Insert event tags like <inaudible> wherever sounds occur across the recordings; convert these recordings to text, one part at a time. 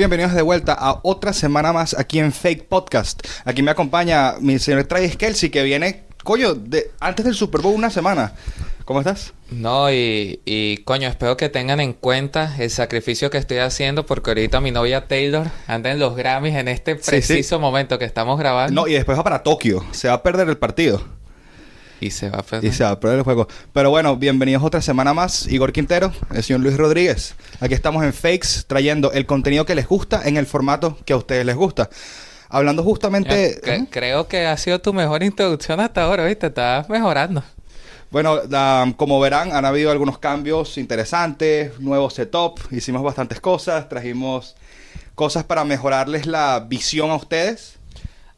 Bienvenidos de vuelta a otra semana más aquí en Fake Podcast. Aquí me acompaña mi señor Travis Kelsey que viene, coño, de, antes del Super Bowl una semana. ¿Cómo estás? No, y, y coño, espero que tengan en cuenta el sacrificio que estoy haciendo porque ahorita mi novia Taylor anda en los Grammys en este Sí, sí. preciso momento que estamos grabando. No, y después va para Tokio. Se va a perder el partido. Y se va a perder. Y se va a perder el juego. Pero bueno, bienvenidos otra semana más. Igor Quintero, el señor Luis Rodríguez. Aquí estamos en Fakes trayendo el contenido que les gusta en el formato que a ustedes les gusta. Hablando justamente... Eh, cre- creo que ha sido tu mejor introducción hasta ahora, ¿viste? Estás mejorando. Bueno, la- como verán, han habido algunos cambios interesantes, nuevo setup, hicimos bastantes cosas, trajimos cosas para mejorarles la visión a ustedes.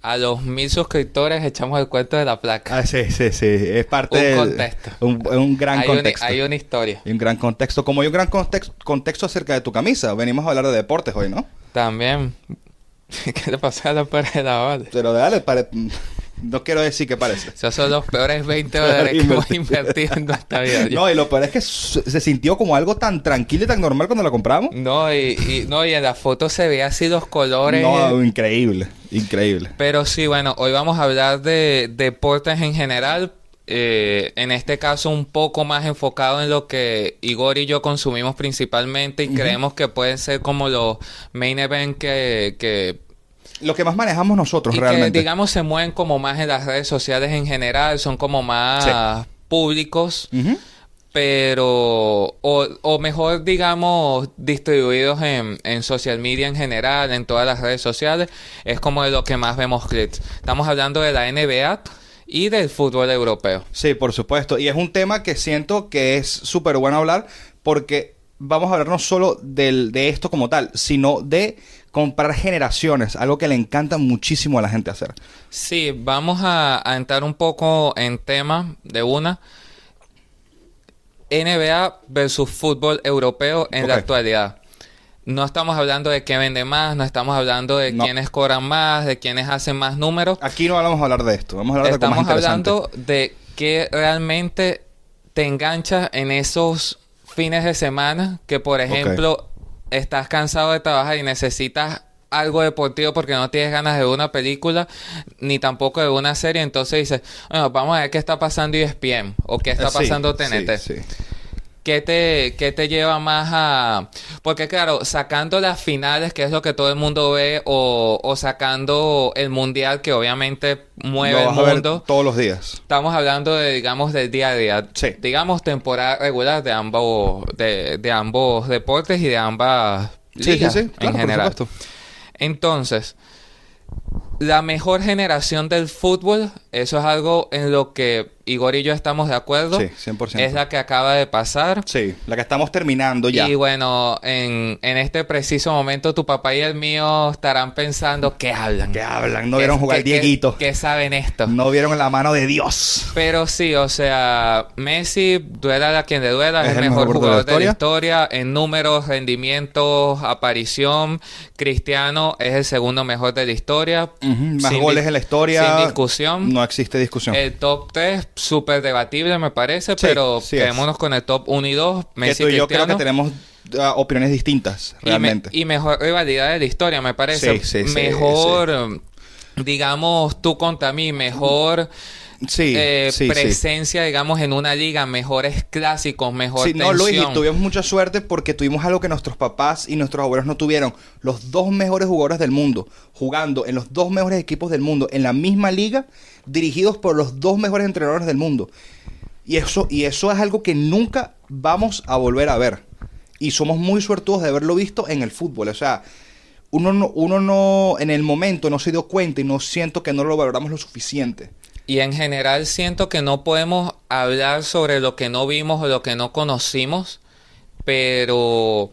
A los mil suscriptores echamos el cuento de la placa. Ah, sí, sí, sí, es parte Un del- contexto. Un, un gran hay, una, contexto. hay una historia. Y un gran contexto. Como hay un gran context- contexto acerca de tu camisa, venimos a hablar de deportes hoy, ¿no? También. <laughs> ¿Qué le pasó a la pared de la bala? Pero dale, pare- no quiero decir que parece. <laughs> Esos son los peores 20 dólares que hemos invertido en nuestra vida. <laughs> No, y lo peor es que se sintió como algo tan tranquilo y tan normal cuando lo compramos. No, y, y- no, y en la foto se ve así los colores. No, increíble, increíble. Pero sí, bueno, hoy vamos a hablar de deportes en general. eh, en este caso, un poco más enfocado en lo que Igor y yo consumimos principalmente y creemos que pueden ser como los main event que, que, Lo que más manejamos nosotros y que, realmente. digamos, se mueven como más en las redes sociales en general, son como más públicos. Pero o, o mejor digamos distribuidos en, en social media en general, en todas las redes sociales, es como de lo que más vemos clips. Estamos hablando de la NBA y del fútbol europeo. Sí, por supuesto. Y es un tema que siento que es súper bueno hablar porque vamos a hablar no solo del, de esto como tal, sino de comparar generaciones, algo que le encanta muchísimo a la gente hacer. Sí, vamos a, a entrar un poco en tema de una. NBA versus fútbol europeo en la actualidad. No estamos hablando de qué vende más, no estamos hablando de No. quiénes cobran más, de quiénes hacen más números. Aquí no vamos a hablar de esto, vamos a hablar de Estamos más interesante. hablando de que realmente te engancha en esos fines de semana que, por ejemplo, estás cansado de trabajar y necesitas algo deportivo porque no tienes ganas de una película ni tampoco de una serie, entonces dices, bueno, vamos a ver qué está pasando ESPN o qué está Eh, sí, pasando sí, TNT. sí. ¿Qué te, qué te lleva más a...? Porque claro, sacando las finales, que es lo que todo el mundo ve, o, o sacando el mundial, que obviamente mueve el mundo, todos los días. estamos hablando de, digamos, del día a día. Sí. Digamos, temporada regular de ambos, de, de ambos deportes y de ambas ligas claro, en por general. Entonces, la mejor generación del fútbol, eso es algo en lo que Igor y yo estamos de acuerdo. Sí, 100%. Es la que acaba de pasar. Sí, la que estamos terminando ya. Y bueno, en, en este preciso momento tu papá y el mío estarán pensando, ¿qué hablan? ¿Qué hablan? No ¿Qué- vieron jugar qué- Dieguito. ¿Qué saben esto? No vieron la mano de Dios. Pero sí, o sea, Messi, duela a quien le duela, es, el mejor, jugador de la historia. En números, rendimientos, aparición. Cristiano es el segundo mejor de la historia. Más Sin goles en la historia. Sin discusión. No existe discusión. El top 3, súper debatible me parece, Sí, pero sí es. quedémonos con el top 1 y 2. que Messi tú y yo creo que tenemos ah, opiniones distintas, Y me- realmente. Y, mejor rivalidad de la historia, me parece. Sí, mejor, digamos, tú contra mí, mejor sí, eh, sí, sí. presencia, digamos, en una liga, mejores clásicos, mejor Sí, no, Luis, y tuvimos mucha suerte porque tuvimos algo que nuestros papás y nuestros abuelos no tuvieron. Los dos mejores jugadores del mundo, jugando en los dos mejores equipos del mundo, en la misma liga, dirigidos por los dos mejores entrenadores del mundo. Y eso, y eso es algo que nunca vamos a volver a ver. Y somos muy suertudos de haberlo visto en el fútbol. O sea, uno no, uno no, en el momento no se dio cuenta y no siento que no lo valoramos lo suficiente. Y en general siento que no podemos hablar sobre lo que no vimos o lo que no conocimos, pero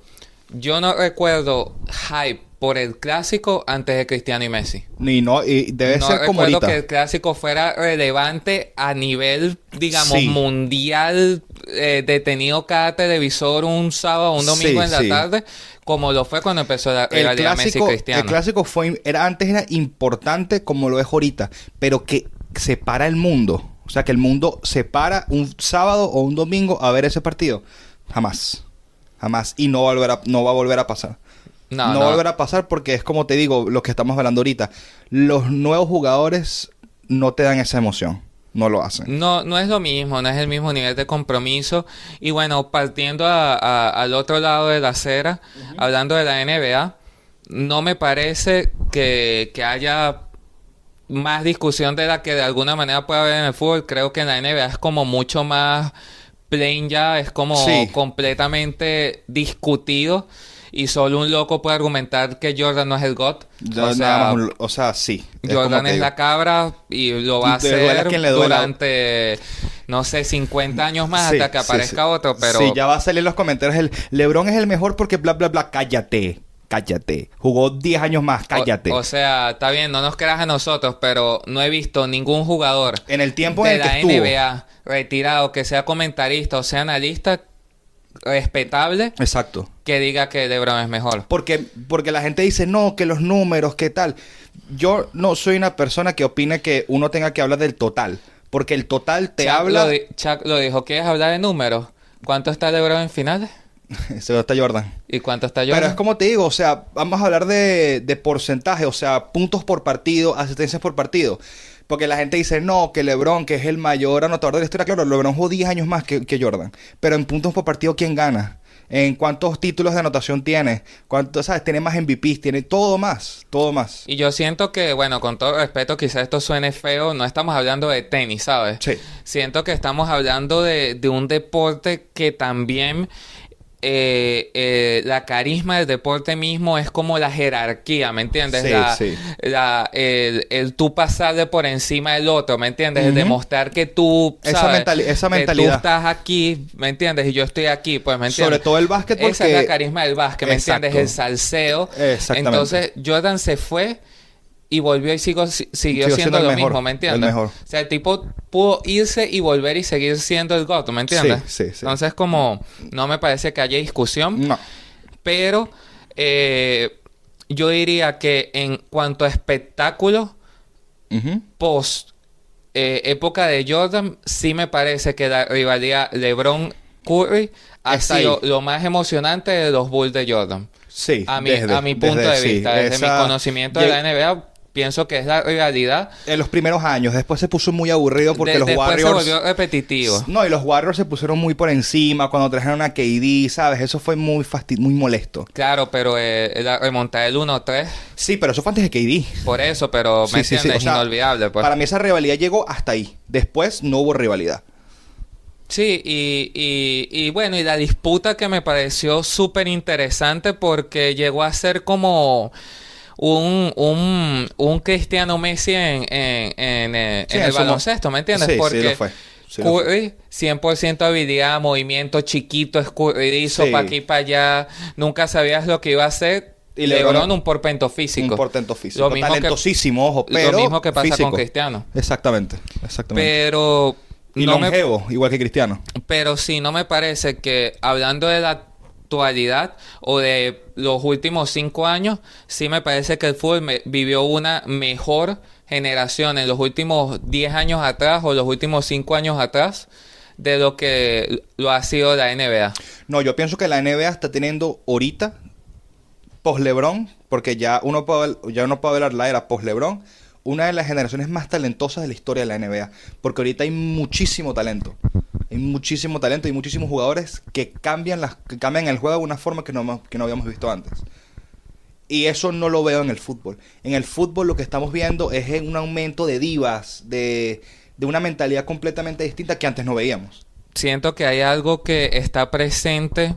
yo no recuerdo hype por el clásico antes de Cristiano y Messi. Ni no, y debe no ser como recuerdo ahorita. que el clásico fuera relevante a nivel, digamos, Sí. mundial, eh, detenido cada televisor un sábado o un domingo Sí, en la sí. tarde, como lo fue cuando empezó la rivalidad Messi clásico, Cristiano. el clásico fue era antes era importante como lo es ahorita, pero que separa el mundo, o sea que el mundo se para un sábado o un domingo a ver ese partido, jamás, jamás y no va a volver a, no va a volver a pasar. No, no, volverá a pasar porque es como te digo, lo que estamos hablando ahorita. Los nuevos jugadores no te dan esa emoción. No lo hacen. No, no es lo mismo, no es el mismo nivel de compromiso. Y bueno, partiendo al otro lado de la acera, hablando de la NBA, no me parece que, que haya más discusión de la que de alguna manera puede haber en el fútbol. Creo que en la NBA es como mucho más plain ya, es como completamente discutido y solo un loco puede argumentar que Jordan no es el GOT. o, sea, o sea, sí. Jordan es la cabra y lo va a hacer durante, no sé, 50 años más hasta que aparezca otro, pero... Sí, ya va a salir en los comentarios el LeBron es el mejor porque bla, bla, bla, cállate cállate. Jugó 10 años más, cállate. O, sea, está bien, no nos creas a nosotros, pero no he visto ningún jugador en el tiempo de en la NBA retirado que sea comentarista o sea analista respetable. Exacto. Que diga que LeBron es mejor. Porque, porque la gente dice, no, que los números, ¿qué tal? Yo no soy una persona que opine que uno tenga que hablar del total. Porque el total te habla. Lo Chuck lo dijo, ¿quieres hablar de números? ¿Cuánto está LeBron en finales? <laughs> Ese está Jordan. ¿Y cuánto está Jordan? Pero es como te digo, o sea, vamos a hablar de, de porcentaje, o sea, puntos por partido, asistencias por partido. Porque la gente dice, no, que LeBron, que es el mayor anotador de la historia. Claro, LeBron jugó 10 años más que, que Jordan. Pero en puntos por partido, ¿quién gana? en cuántos títulos de anotación tiene, cuántos, ¿sabes? Tiene más MVPs, tiene todo más, todo más. Y yo siento que, bueno, con todo respeto, quizás esto suene feo, no estamos hablando de tenis, ¿sabes? Sí. Siento que estamos hablando de, de un deporte que también eh, eh, la carisma del deporte mismo es como la jerarquía, ¿me entiendes? la, el, el, tú pasarle por encima del otro, ¿me entiendes? El demostrar que tú, esa, esa mentalidad. tú estás aquí, ¿me entiendes? Y yo estoy aquí, pues, ¿me entiendes? Sobre todo el básquet Esa es la carisma del básquet, ¿me entiendes? El salseo. Exactamente. Entonces, Jordan se fue y volvió y sigo, siguió siendo, lo mismo, ¿me entiendes? mejor. O sea, el tipo pudo irse y volver y seguir siendo el GOAT, ¿me entiendes? Sí, sí, sí. Entonces, como, no me parece que haya discusión. No. Pero, eh, yo diría que en cuanto a espectáculo, post eh, época de Jordan, sí me parece que la rivalidad LeBron-Curry ha sido lo más emocionante de los Bulls de Jordan. Sí, a mi, a mi punto de vista, desde mi conocimiento de la NBA, pienso que es la realidad. En los primeros años, después se puso muy aburrido porque los Warriors. se volvió repetitivo. No, y los Warriors se pusieron muy por encima cuando trajeron a KD, ¿sabes? Eso fue muy muy molesto. Claro, pero eh, la remontada del 1-3. Sí, pero eso fue antes de KD. Por eso, pero me sí, entiendes, inolvidable. Pues. Para mí esa rivalidad llegó hasta ahí. Después no hubo rivalidad. Sí, y, y, y, bueno, y la disputa que me pareció súper interesante porque llegó a ser como un, un, un Cristiano Messi en, en, en, eh, el baloncesto, ¿me entiendes? Sí, porque sí lo fue. Curry, 100% habilidad, movimiento chiquito, escurridizo, para aquí para allá. Nunca sabías lo que iba a hacer. Y LeBron, un portento físico. Un portento físico. Lo mismo Talentosísimo, ojo, pero Lo mismo que pasa con Cristiano. Exactamente, exactamente. Pero... Y no longevo, igual que Cristiano. Pero sí, no me parece que hablando de la actualidad o de los últimos cinco años, sí me parece que el fútbol vivió una mejor generación en los últimos diez años atrás o los últimos cinco años atrás de lo que lo ha sido la NBA. No, yo pienso que la NBA está teniendo ahorita, post LeBron, porque ya uno puede, ya uno puede hablar la era post LeBron, una de las generaciones más talentosas de la historia de la NBA. Porque ahorita hay muchísimo talento. Hay muchísimo talento y muchísimos jugadores que cambian, las, que cambian el juego de una forma que no, que no habíamos visto antes. Y eso no lo veo en el fútbol. En el fútbol lo que estamos viendo es un aumento de divas, de, de una mentalidad completamente distinta que antes no veíamos. Siento que hay algo que está presente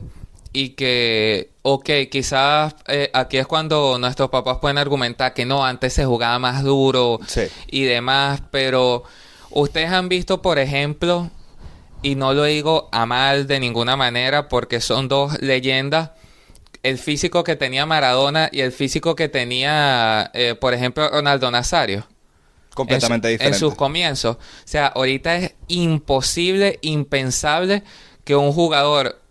y que, ok, quizás eh, aquí es cuando nuestros papás pueden argumentar que no, antes se jugaba más duro y demás, pero ustedes han visto, por ejemplo, y no lo digo a mal de ninguna manera porque son dos leyendas, el físico que tenía Maradona y el físico que tenía, eh, por ejemplo, Ronaldo Nazario. Completamente diferente. En sus comienzos. O sea, ahorita es imposible, impensable que un jugador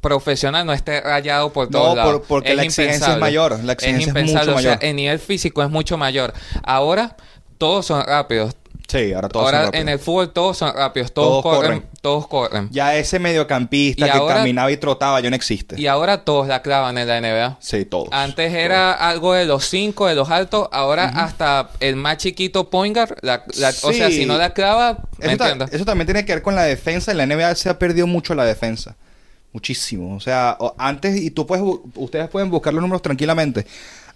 profesional no esté rayado por todos no, porque la exigencia es mayor. La exigencia es, mucho mayor. el nivel físico es mucho mayor. Ahora, todos son rápidos. Sí, ahora todos son Ahora en el fútbol todos son rápidos, todos, Todos corren, corren. todos corren. Ya ese mediocampista Y que ahora- caminaba y trotaba ya no existe. Y ahora todos la clavan en la NBA. Sí, todos. Antes era algo de los cinco, de los altos, ahora hasta el más chiquito point guard, la- o sea, si no la clava, ¿me Eso, ta- eso también tiene que ver con la defensa. En la NBA se ha perdido mucho la defensa. Muchísimo. O sea, antes, y tú puedes, ustedes pueden buscar los números tranquilamente.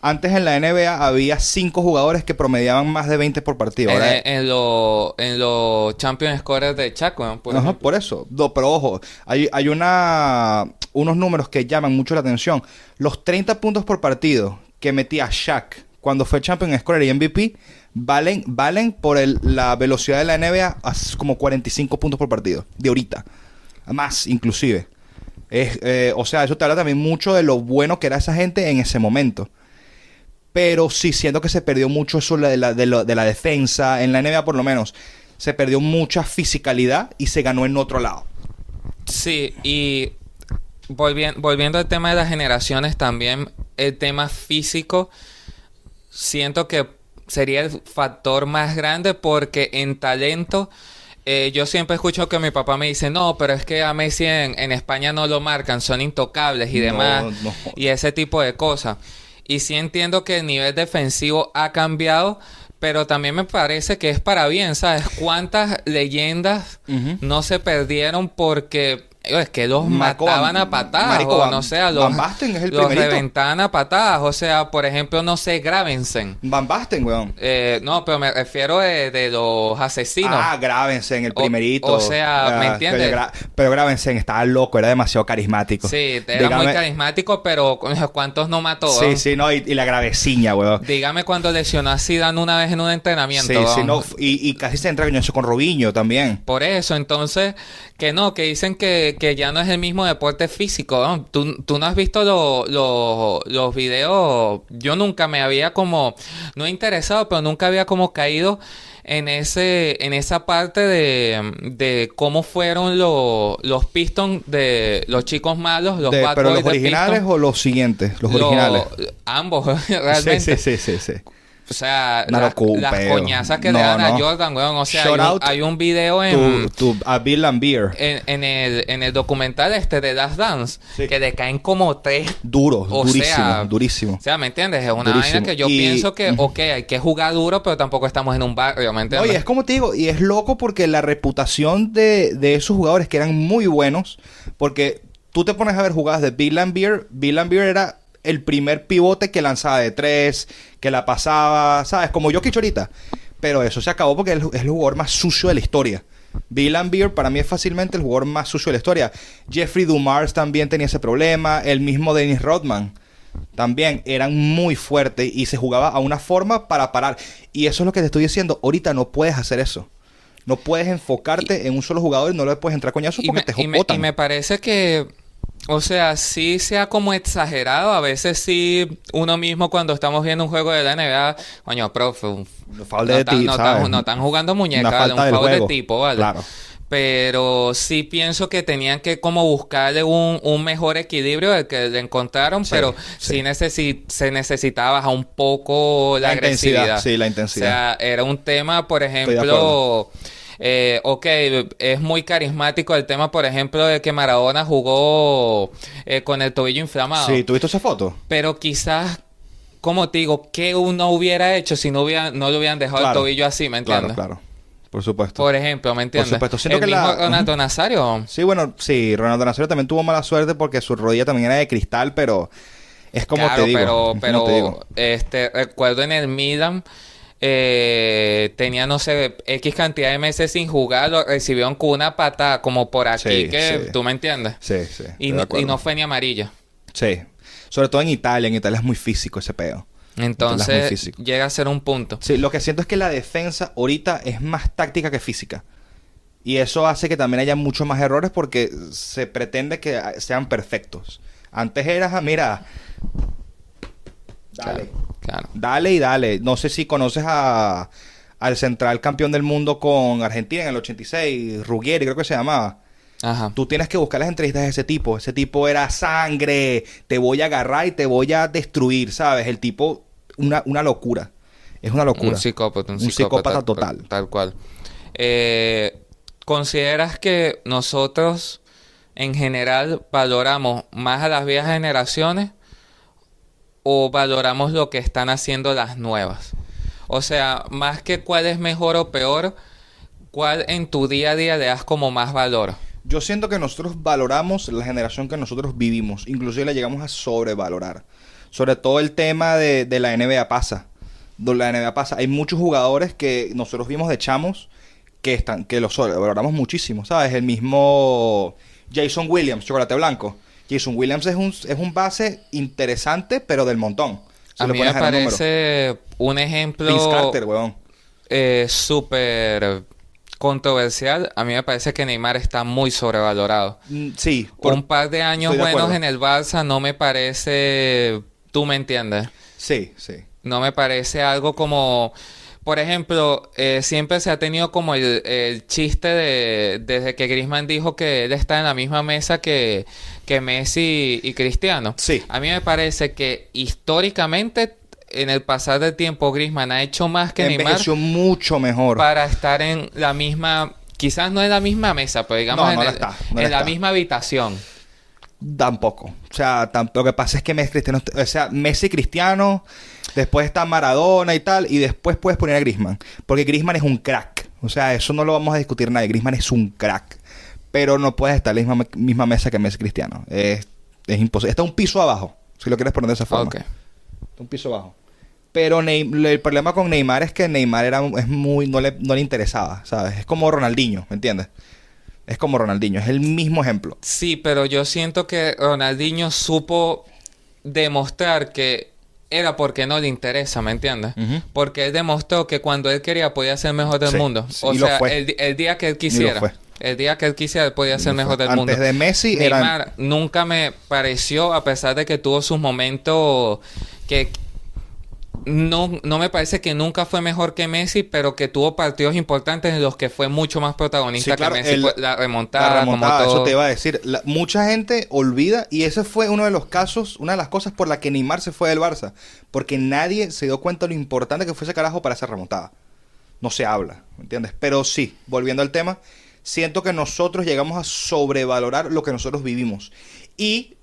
Antes en la NBA había cinco jugadores que promediaban más de 20 por partido. En, en los en los champion scorers de Chaco, por Ajá, ejemplo. por eso. No, pero ojo, hay, hay una, unos números que llaman mucho la atención. Los 30 puntos por partido que metía Shaq cuando fue Champion Scorer y MVP valen, valen por el- la velocidad de la NBA a como 45 puntos por partido. De ahorita. Más, inclusive. Es, eh, o sea, eso te habla también mucho de lo bueno que era esa gente en ese momento. Pero sí siento que se perdió mucho eso de la, de lo- de la defensa. En la NBA, por lo menos, se perdió mucha fisicalidad y se ganó en otro lado. Sí, y volvien- volviendo al tema de las generaciones también, el tema físico, siento que sería el factor más grande porque en talento, eh, yo siempre escucho que mi papá me dice, no, pero es que a Messi en, en España no lo marcan, son intocables y No, demás, no. y ese tipo de cosas. Y sí entiendo que el nivel defensivo ha cambiado, pero también me parece que es para bien, ¿sabes? ¿Cuántas leyendas no se perdieron porque es que los mataban a patadas Marico, o no sé, a los, Van Basten es el los primerito. reventaban a patadas, o sea, por ejemplo, no sé, Gravensen. Van Basten, weón. Eh, no, pero me refiero de, de los asesinos. Ah, grábense en el primerito. o sea, ¿me Ah, entiendes? Pero, pero grábense, estaba loco, era demasiado carismático. sí, era muy carismático, pero ¿cuántos no mató? Sí, weón? sí, no, y, y la graveciña, weón. Dígame cuando lesionó a Zidane una vez en un entrenamiento. Sí, sí, no, y, y casi se entra con Robinho también. Por eso, entonces, que no, que dicen que, que ya no es el mismo deporte físico. ¿no? ¿Tú, tú no has visto lo- lo- los videos. Yo nunca me había como, no interesado, pero nunca había como caído en ese, en esa parte de, de cómo fueron los los Pistons de los chicos malos, los De- Bad pero Boys los originales Pistons. o los siguientes, los Lo- originales. Ambos, <laughs> realmente. Sí, sí, sí, sí, sí. O sea, la- las coñazas que No, le dan a. Jordan, weón. O sea, hay un, out hay un video en, a Bill en, en el, en el documental este de Last Dance, Sí. que le caen como tres. Duro, O durísimo, sea, durísimo. O sea, ¿me entiendes? Es una Durísimo. vaina que yo Y- pienso que, ok, hay que jugar duro, pero tampoco estamos en un barrio, ¿me entiendes? Oye, es como te digo, y es loco porque la reputación de, de esos jugadores que eran muy buenos, porque tú te pones a ver jugadas de Bill Lambier, Bill Lambier era el primer pivote que lanzaba de tres, que la pasaba, ¿sabes? Como yo ahorita. Pero eso se acabó porque es el, jugador más sucio de la historia. Bill Lambier para mí es fácilmente el jugador más sucio de la historia. Jeffrey Dumars también tenía ese problema, el mismo Dennis Rodman también eran muy fuertes y se jugaba a una forma para parar. Y eso es lo que te estoy diciendo. Ahorita no puedes hacer eso. No puedes enfocarte en un solo jugador y no le puedes entrar coñazo y, porque me, te y, me, jocotan. y me parece que, o sea, sí sea como exagerado. A veces sí, uno mismo cuando estamos viendo un juego de la NBA, coño, profe, un- No no, de ti, no, están, no están jugando muñecas, falta un foul de juego. tipo, ¿vale? Claro. Pero sí pienso que tenían que como buscarle un, un mejor equilibrio del que le encontraron, Sí, pero sí. sí, necesi- se necesitaba bajar un poco la, La agresividad. sí, la intensidad. O sea, era un tema, por de ejemplo... Eh, ok, es muy carismático el tema, por ejemplo, de que Maradona jugó eh, con el tobillo inflamado. Sí, ¿tuviste esa foto? Pero quizás, como te digo, ¿qué uno hubiera hecho si no, hubiera, no le hubieran dejado Claro. el tobillo así, ¿me entiendes? Claro, claro. Por supuesto. Por ejemplo, ¿me entiendes? supuesto. Siento el que mismo la- Ronaldo Nazario. Sí, bueno, sí, Ronaldo Nazario también tuvo mala suerte porque su rodilla también era de cristal, pero es como claro, te digo. pero, pero te digo. este, recuerdo en el Milan, eh, tenía, no sé, X cantidad de meses sin jugar, lo recibieron con una pata como por aquí, Sí, que sí. tú me entiendes. Sí, sí. Y, no, y acuerdo. no fue ni amarilla. Sí. Sobre todo en Italia. En Italia es muy físico ese muy Entonces, físico. llega a ser un punto. Sí, lo que siento es que la defensa ahorita es más táctica que física. Y eso hace que también haya muchos más errores porque se pretende que sean perfectos. Antes era, ah, mira, dale, Claro, claro. dale y dale. No sé si conoces a, al central campeón del mundo con Argentina en el 86, Ruggeri creo que se llamaba. Ajá. Tú tienes que buscar las entrevistas de ese tipo. Ese tipo era sangre. Te voy a agarrar y te voy a destruir, ¿sabes? El tipo, una, una locura. Es una locura. Un psicópata, un, Un psicópata total. Tal cual. Eh, ¿Consideras que nosotros en general valoramos más a las viejas generaciones o valoramos lo que están haciendo las nuevas? O sea, más que cuál es mejor o peor, ¿cuál en tu día a día le das como más valor? Yo siento que nosotros valoramos la generación que nosotros vivimos, inclusive la llegamos a sobrevalorar. Sobre todo el tema de, la NBA pasa. La NBA pasa. Hay muchos jugadores que nosotros vimos de chamos que están, que los sobrevaloramos muchísimo, ¿sabes? El mismo Jason Williams, chocolate blanco. Jason Williams es un, es un base interesante, pero del montón. Si a mí me parece un ejemplo Vince Carter, weón. eh, súper controversial. A mí me parece que Neymar está muy sobrevalorado. Mm, Sí. por- un par de años de buenos en el Barça no me parece... Tú me entiendes. Sí, sí. No me parece algo como... Por ejemplo, eh, siempre se ha tenido como el, el chiste de... Desde que Griezmann dijo que él está en la misma mesa que, que Messi y Cristiano. Sí. A mí me parece que históricamente, en el pasar del tiempo, Griezmann ha hecho más que Neymar Envejeció mucho mejor. para estar en la misma... Quizás no en la misma mesa, pero digamos No, en, no la el- está, no en la la está. misma habitación. Tampoco. O sea, lo que pasa es que Messi Cristiano, o sea, Messi Cristiano, después está Maradona y tal, y después puedes poner a Griezmann, porque Griezmann es un crack. O sea, eso no lo vamos a discutir nadie. Griezmann es un crack, pero no puedes estar en la misma, misma mesa que Messi Cristiano. Es, es imposible. Está un piso abajo, si lo quieres poner de esa forma. Está un piso abajo. Pero Ney- el problema con Neymar es que Neymar era es muy no le, no le interesaba, ¿sabes? Es como Ronaldinho, ¿me entiendes? Es como Ronaldinho, es el mismo ejemplo. Sí, pero yo siento que Ronaldinho supo demostrar que era porque no le interesa, ¿me entiendes? Porque él demostró que cuando él quería podía ser mejor del Sí, mundo. sí, o sea, el, día que él quisiera. El día que él quisiera, él podía ser mejor del mundo. Antes de Messi era- Neymar nunca me pareció, a pesar de que tuvo sus momentos que no, no me parece que nunca fue mejor que Messi, pero que tuvo partidos importantes en los que fue mucho más protagonista Sí, claro, que Messi. el- Fue la remontada, La remontada, como todo. eso te iba a decir. La- mucha gente olvida, y ese fue uno de los casos, una de las cosas por la que Neymar se fue del Barça. Porque nadie se dio cuenta de lo importante que fue ese carajo para esa remontada. No se habla, ¿me entiendes? Pero sí, volviendo al tema, siento que nosotros llegamos a sobrevalorar lo que nosotros vivimos. Y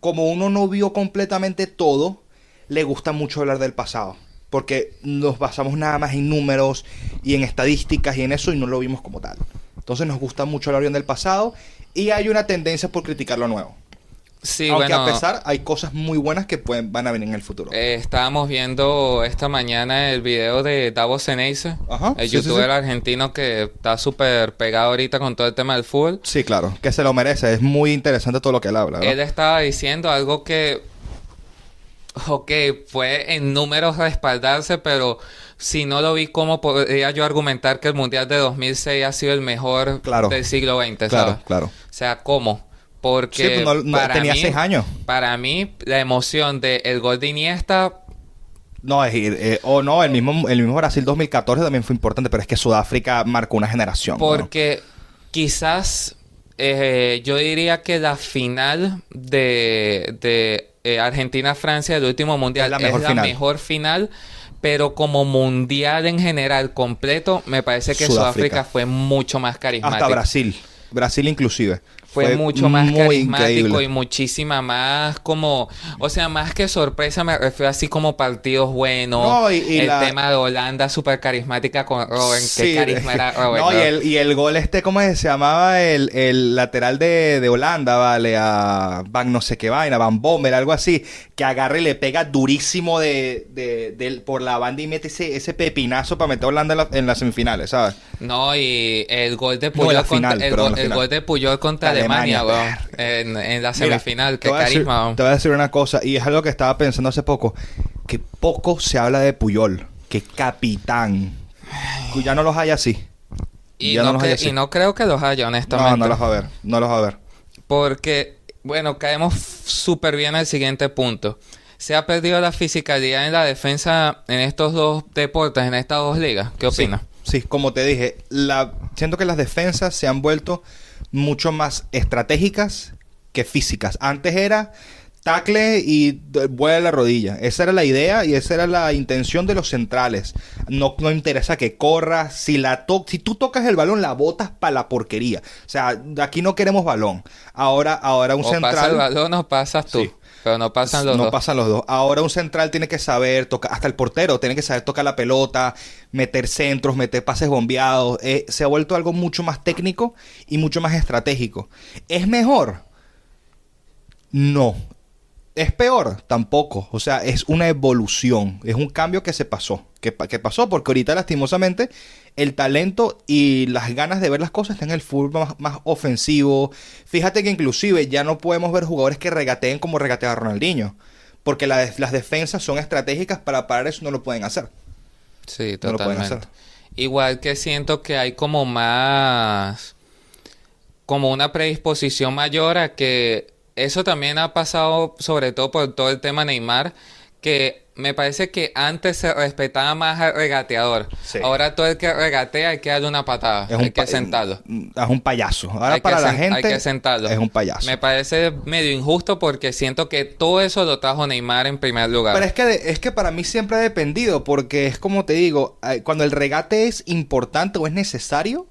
como uno no vio completamente todo, le gusta mucho hablar del pasado. Porque nos basamos nada más en números y en estadísticas y en eso y no lo vimos como tal. Entonces nos gusta mucho hablar bien del pasado y hay una tendencia por criticar lo nuevo. Sí, Aunque bueno, a pesar hay cosas muy buenas que pueden, van a venir en el futuro. eh, estábamos viendo esta mañana el video de Davos Ceneice, el sí, sí, youtuber sí. argentino que está súper pegado ahorita con todo el tema del fútbol. Sí, claro, que se lo merece. Es muy interesante todo lo que él habla. ¿verdad? Él estaba diciendo algo que, ok, fue en números respaldarse, pero si no lo vi, ¿cómo podría yo argumentar que el Mundial de 2006 ha sido el mejor Claro. del siglo XX? Claro, ¿sabes? claro. O sea, ¿cómo? Porque Sí, pues no- no- para tenía mí- seis años. Para mí, la emoción de el gol de Iniesta No, es ir, eh, o no, el mismo, el mismo Brasil 2014 también fue importante, pero es que Sudáfrica marcó una generación. Porque quizás eh, yo diría que la final de, de eh, Argentina-Francia del último mundial Es la es mejor la final. mejor final, pero como mundial en general completo, me parece que Sudáfrica. Sudáfrica fue mucho más carismático. Hasta Brasil. Brasil inclusive. Fue, mucho más carismático increíble. y muchísima más como, o sea, más que sorpresa me refiero así como partidos buenos. No, y- y el la- tema de Holanda súper carismática con Robben, Sí, qué carisma era Robben. <laughs> No, y el, y el gol este, ¿cómo se llamaba? El, el lateral de, de Holanda, ¿vale? A Van no sé qué vaina, Van Bommel, algo así. Que agarra y le pega durísimo de, de, por la banda y mete ese, ese pepinazo para meter a Holanda en, la- en las semifinales, ¿sabes? No, y el gol de No, Puyol contra, el, perdón, el gol de Puyol contra Alemania, Alemania, weón, en, en la semifinal, qué decir- carisma, weón. Te voy a decir una cosa, y es algo que estaba pensando hace poco, que poco se habla de Puyol, que capitán. Ya no los hay así. Y ya no, los hay cre- así. y no creo que los haya, honestamente. No, no los va a ver, no los va a ver. Porque, bueno, caemos súper bien al siguiente punto. Se ha perdido la fisicalidad en la defensa en estos dos deportes, en estas dos ligas. ¿Qué Sí, opinas? Sí, como te dije, la, siento que las defensas se han vuelto mucho más estratégicas que físicas. Antes era tacle y vuela la rodilla. Esa era la idea y esa era la intención de los centrales. No, no interesa que corras, si la to si tú tocas el balón la botas para la porquería. O sea, aquí no queremos balón. Ahora ahora un o central pasa el balón o pasas tú. Sí. Pero no pasan los no dos. pasan los dos. Ahora un central tiene que saber tocar, hasta el portero tiene que saber tocar la pelota, meter centros, meter pases bombeados. Eh, se ha vuelto algo mucho más técnico y mucho más estratégico. ¿Es mejor? No. ¿Es peor? Tampoco. O sea, es una evolución. Es un cambio que se pasó. Que, que pasó porque ahorita lastimosamente el talento y las ganas de ver las cosas están en el fútbol más, más ofensivo. Fíjate que inclusive ya no podemos ver jugadores que regateen como regatea Ronaldinho. Porque la las defensas son estratégicas para parar eso no lo pueden hacer. Sí, No lo pueden totalmente. hacer. Igual que siento que hay como más, como una predisposición mayor a que eso también ha pasado sobre todo por todo el tema Neymar, que me parece que antes se respetaba más al regateador. Sí. Ahora todo el que regatea hay que darle una patada, Es hay un que sentarlo. Es un payaso. Ahora Hay para la gente hay que sentarlo. es un payaso. Me parece medio injusto porque siento que todo eso lo trajo Neymar en primer lugar. Pero es que, de- es que para mí siempre ha dependido, porque es como te digo, eh, cuando el regate es importante o es necesario,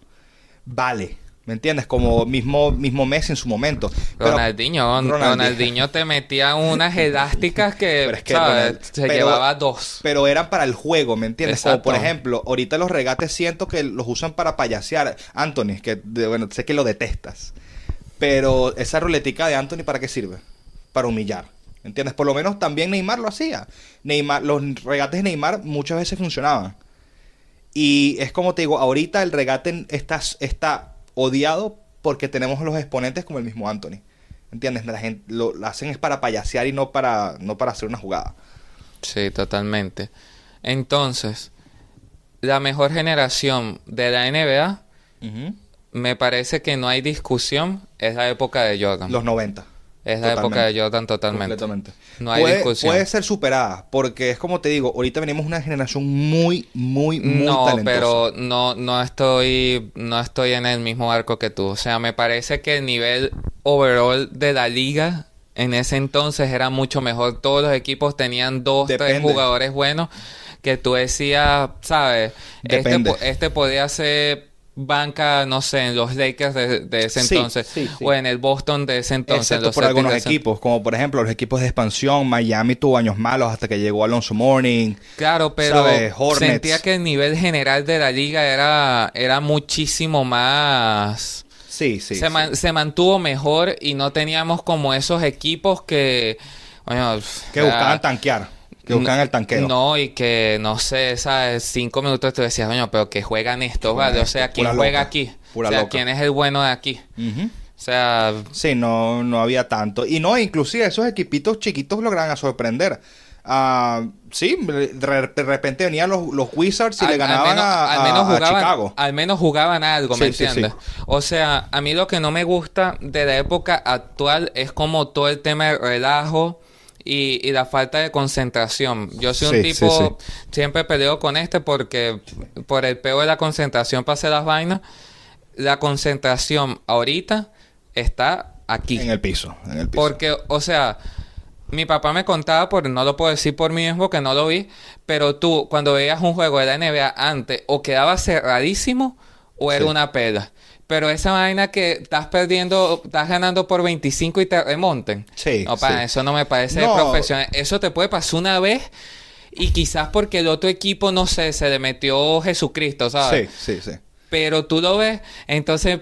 vale. ¿Me entiendes? Como mismo, mismo Messi en su momento. Pero- Ronaldinho, Ronaldinho. Ronaldinho te metía unas elásticas que, <laughs> Pero es que ¿sabes? Ronald- se pero- llevaba dos. Pero eran para el juego, ¿me entiendes? Como por Exacto. ejemplo, ahorita los regates siento que los usan para payasear. Anthony, que bueno, sé que lo detestas. Pero esa ruletica de Anthony, ¿para qué sirve? Para humillar. ¿Me entiendes? Por lo menos también Neymar lo hacía. Neymar, los regates de Neymar muchas veces funcionaban. Y es como te digo, ahorita el regate está, está odiado porque tenemos los exponentes como el mismo Anthony. ¿Entiendes? La gente lo, lo hacen es para payasear y no para, no para hacer una jugada. Sí, totalmente. Entonces, la mejor generación de la NBA, me parece que no hay discusión, es la época de Jordan. Los 90. Es la época de Jordan totalmente. Completamente. No hay puede, discusión. Puede ser superada, porque es como te digo, ahorita venimos una generación muy, muy, muy No, talentosa. pero no, no estoy, no estoy en el mismo arco que tú. O sea, me parece que el nivel overall de la liga en ese entonces era mucho mejor. Todos los equipos tenían dos, tres jugadores buenos que tú decías, ¿sabes? Este, Depende. este podía ser banca, no sé, en los Lakers de, de ese entonces sí, sí. o en el Boston de ese entonces. Excepto los por algunos ese- equipos, como por ejemplo los equipos de expansión. Miami tuvo años malos hasta que llegó Alonso Morning. Claro, pero sentía que el nivel general de la liga era, era muchísimo más... Sí, sí. se, man- se mantuvo mejor y no teníamos como esos equipos que... Bueno, Que buscaban tanquear. Que buscaban el tanqueo. No, y que, no sé, ¿sabes? Cinco minutos tú decías, coño, pero que juegan estos, ¿vale? O esto, sea, ¿quién juega loca, aquí? o sea, loca. ¿quién es el bueno de aquí? O sea, Sí, no, no había tanto. Y no, inclusive esos equipitos chiquitos lograban a sorprender. Ah, sí, de, repente venían los, los Wizards y al- le ganaban al menos, a, al Chicago. Al menos jugaban algo, ¿me Sí, sí, entiendes? O sea, a mí lo que no me gusta de la época actual es como todo el tema del relajo y, y la falta de concentración. Yo soy un tipo, sí, siempre peleo con este porque por el peo de la concentración para hacer las vainas, la concentración ahorita está aquí. En el piso. En el piso. Porque, o sea, mi papá me contaba, por, no lo puedo decir por mí mismo, que no lo vi, pero tú, cuando veías un juego de la NBA antes, o quedaba cerradísimo, o era una pela. Pero esa vaina que estás perdiendo, estás ganando por 25 y te remonten. Sí, No, para sí. eso no me parece No. profesional. Eso te puede pasar una vez y quizás porque el otro equipo, no sé, se le metió Jesucristo, ¿sabes? Sí, sí, sí. Pero tú lo ves, entonces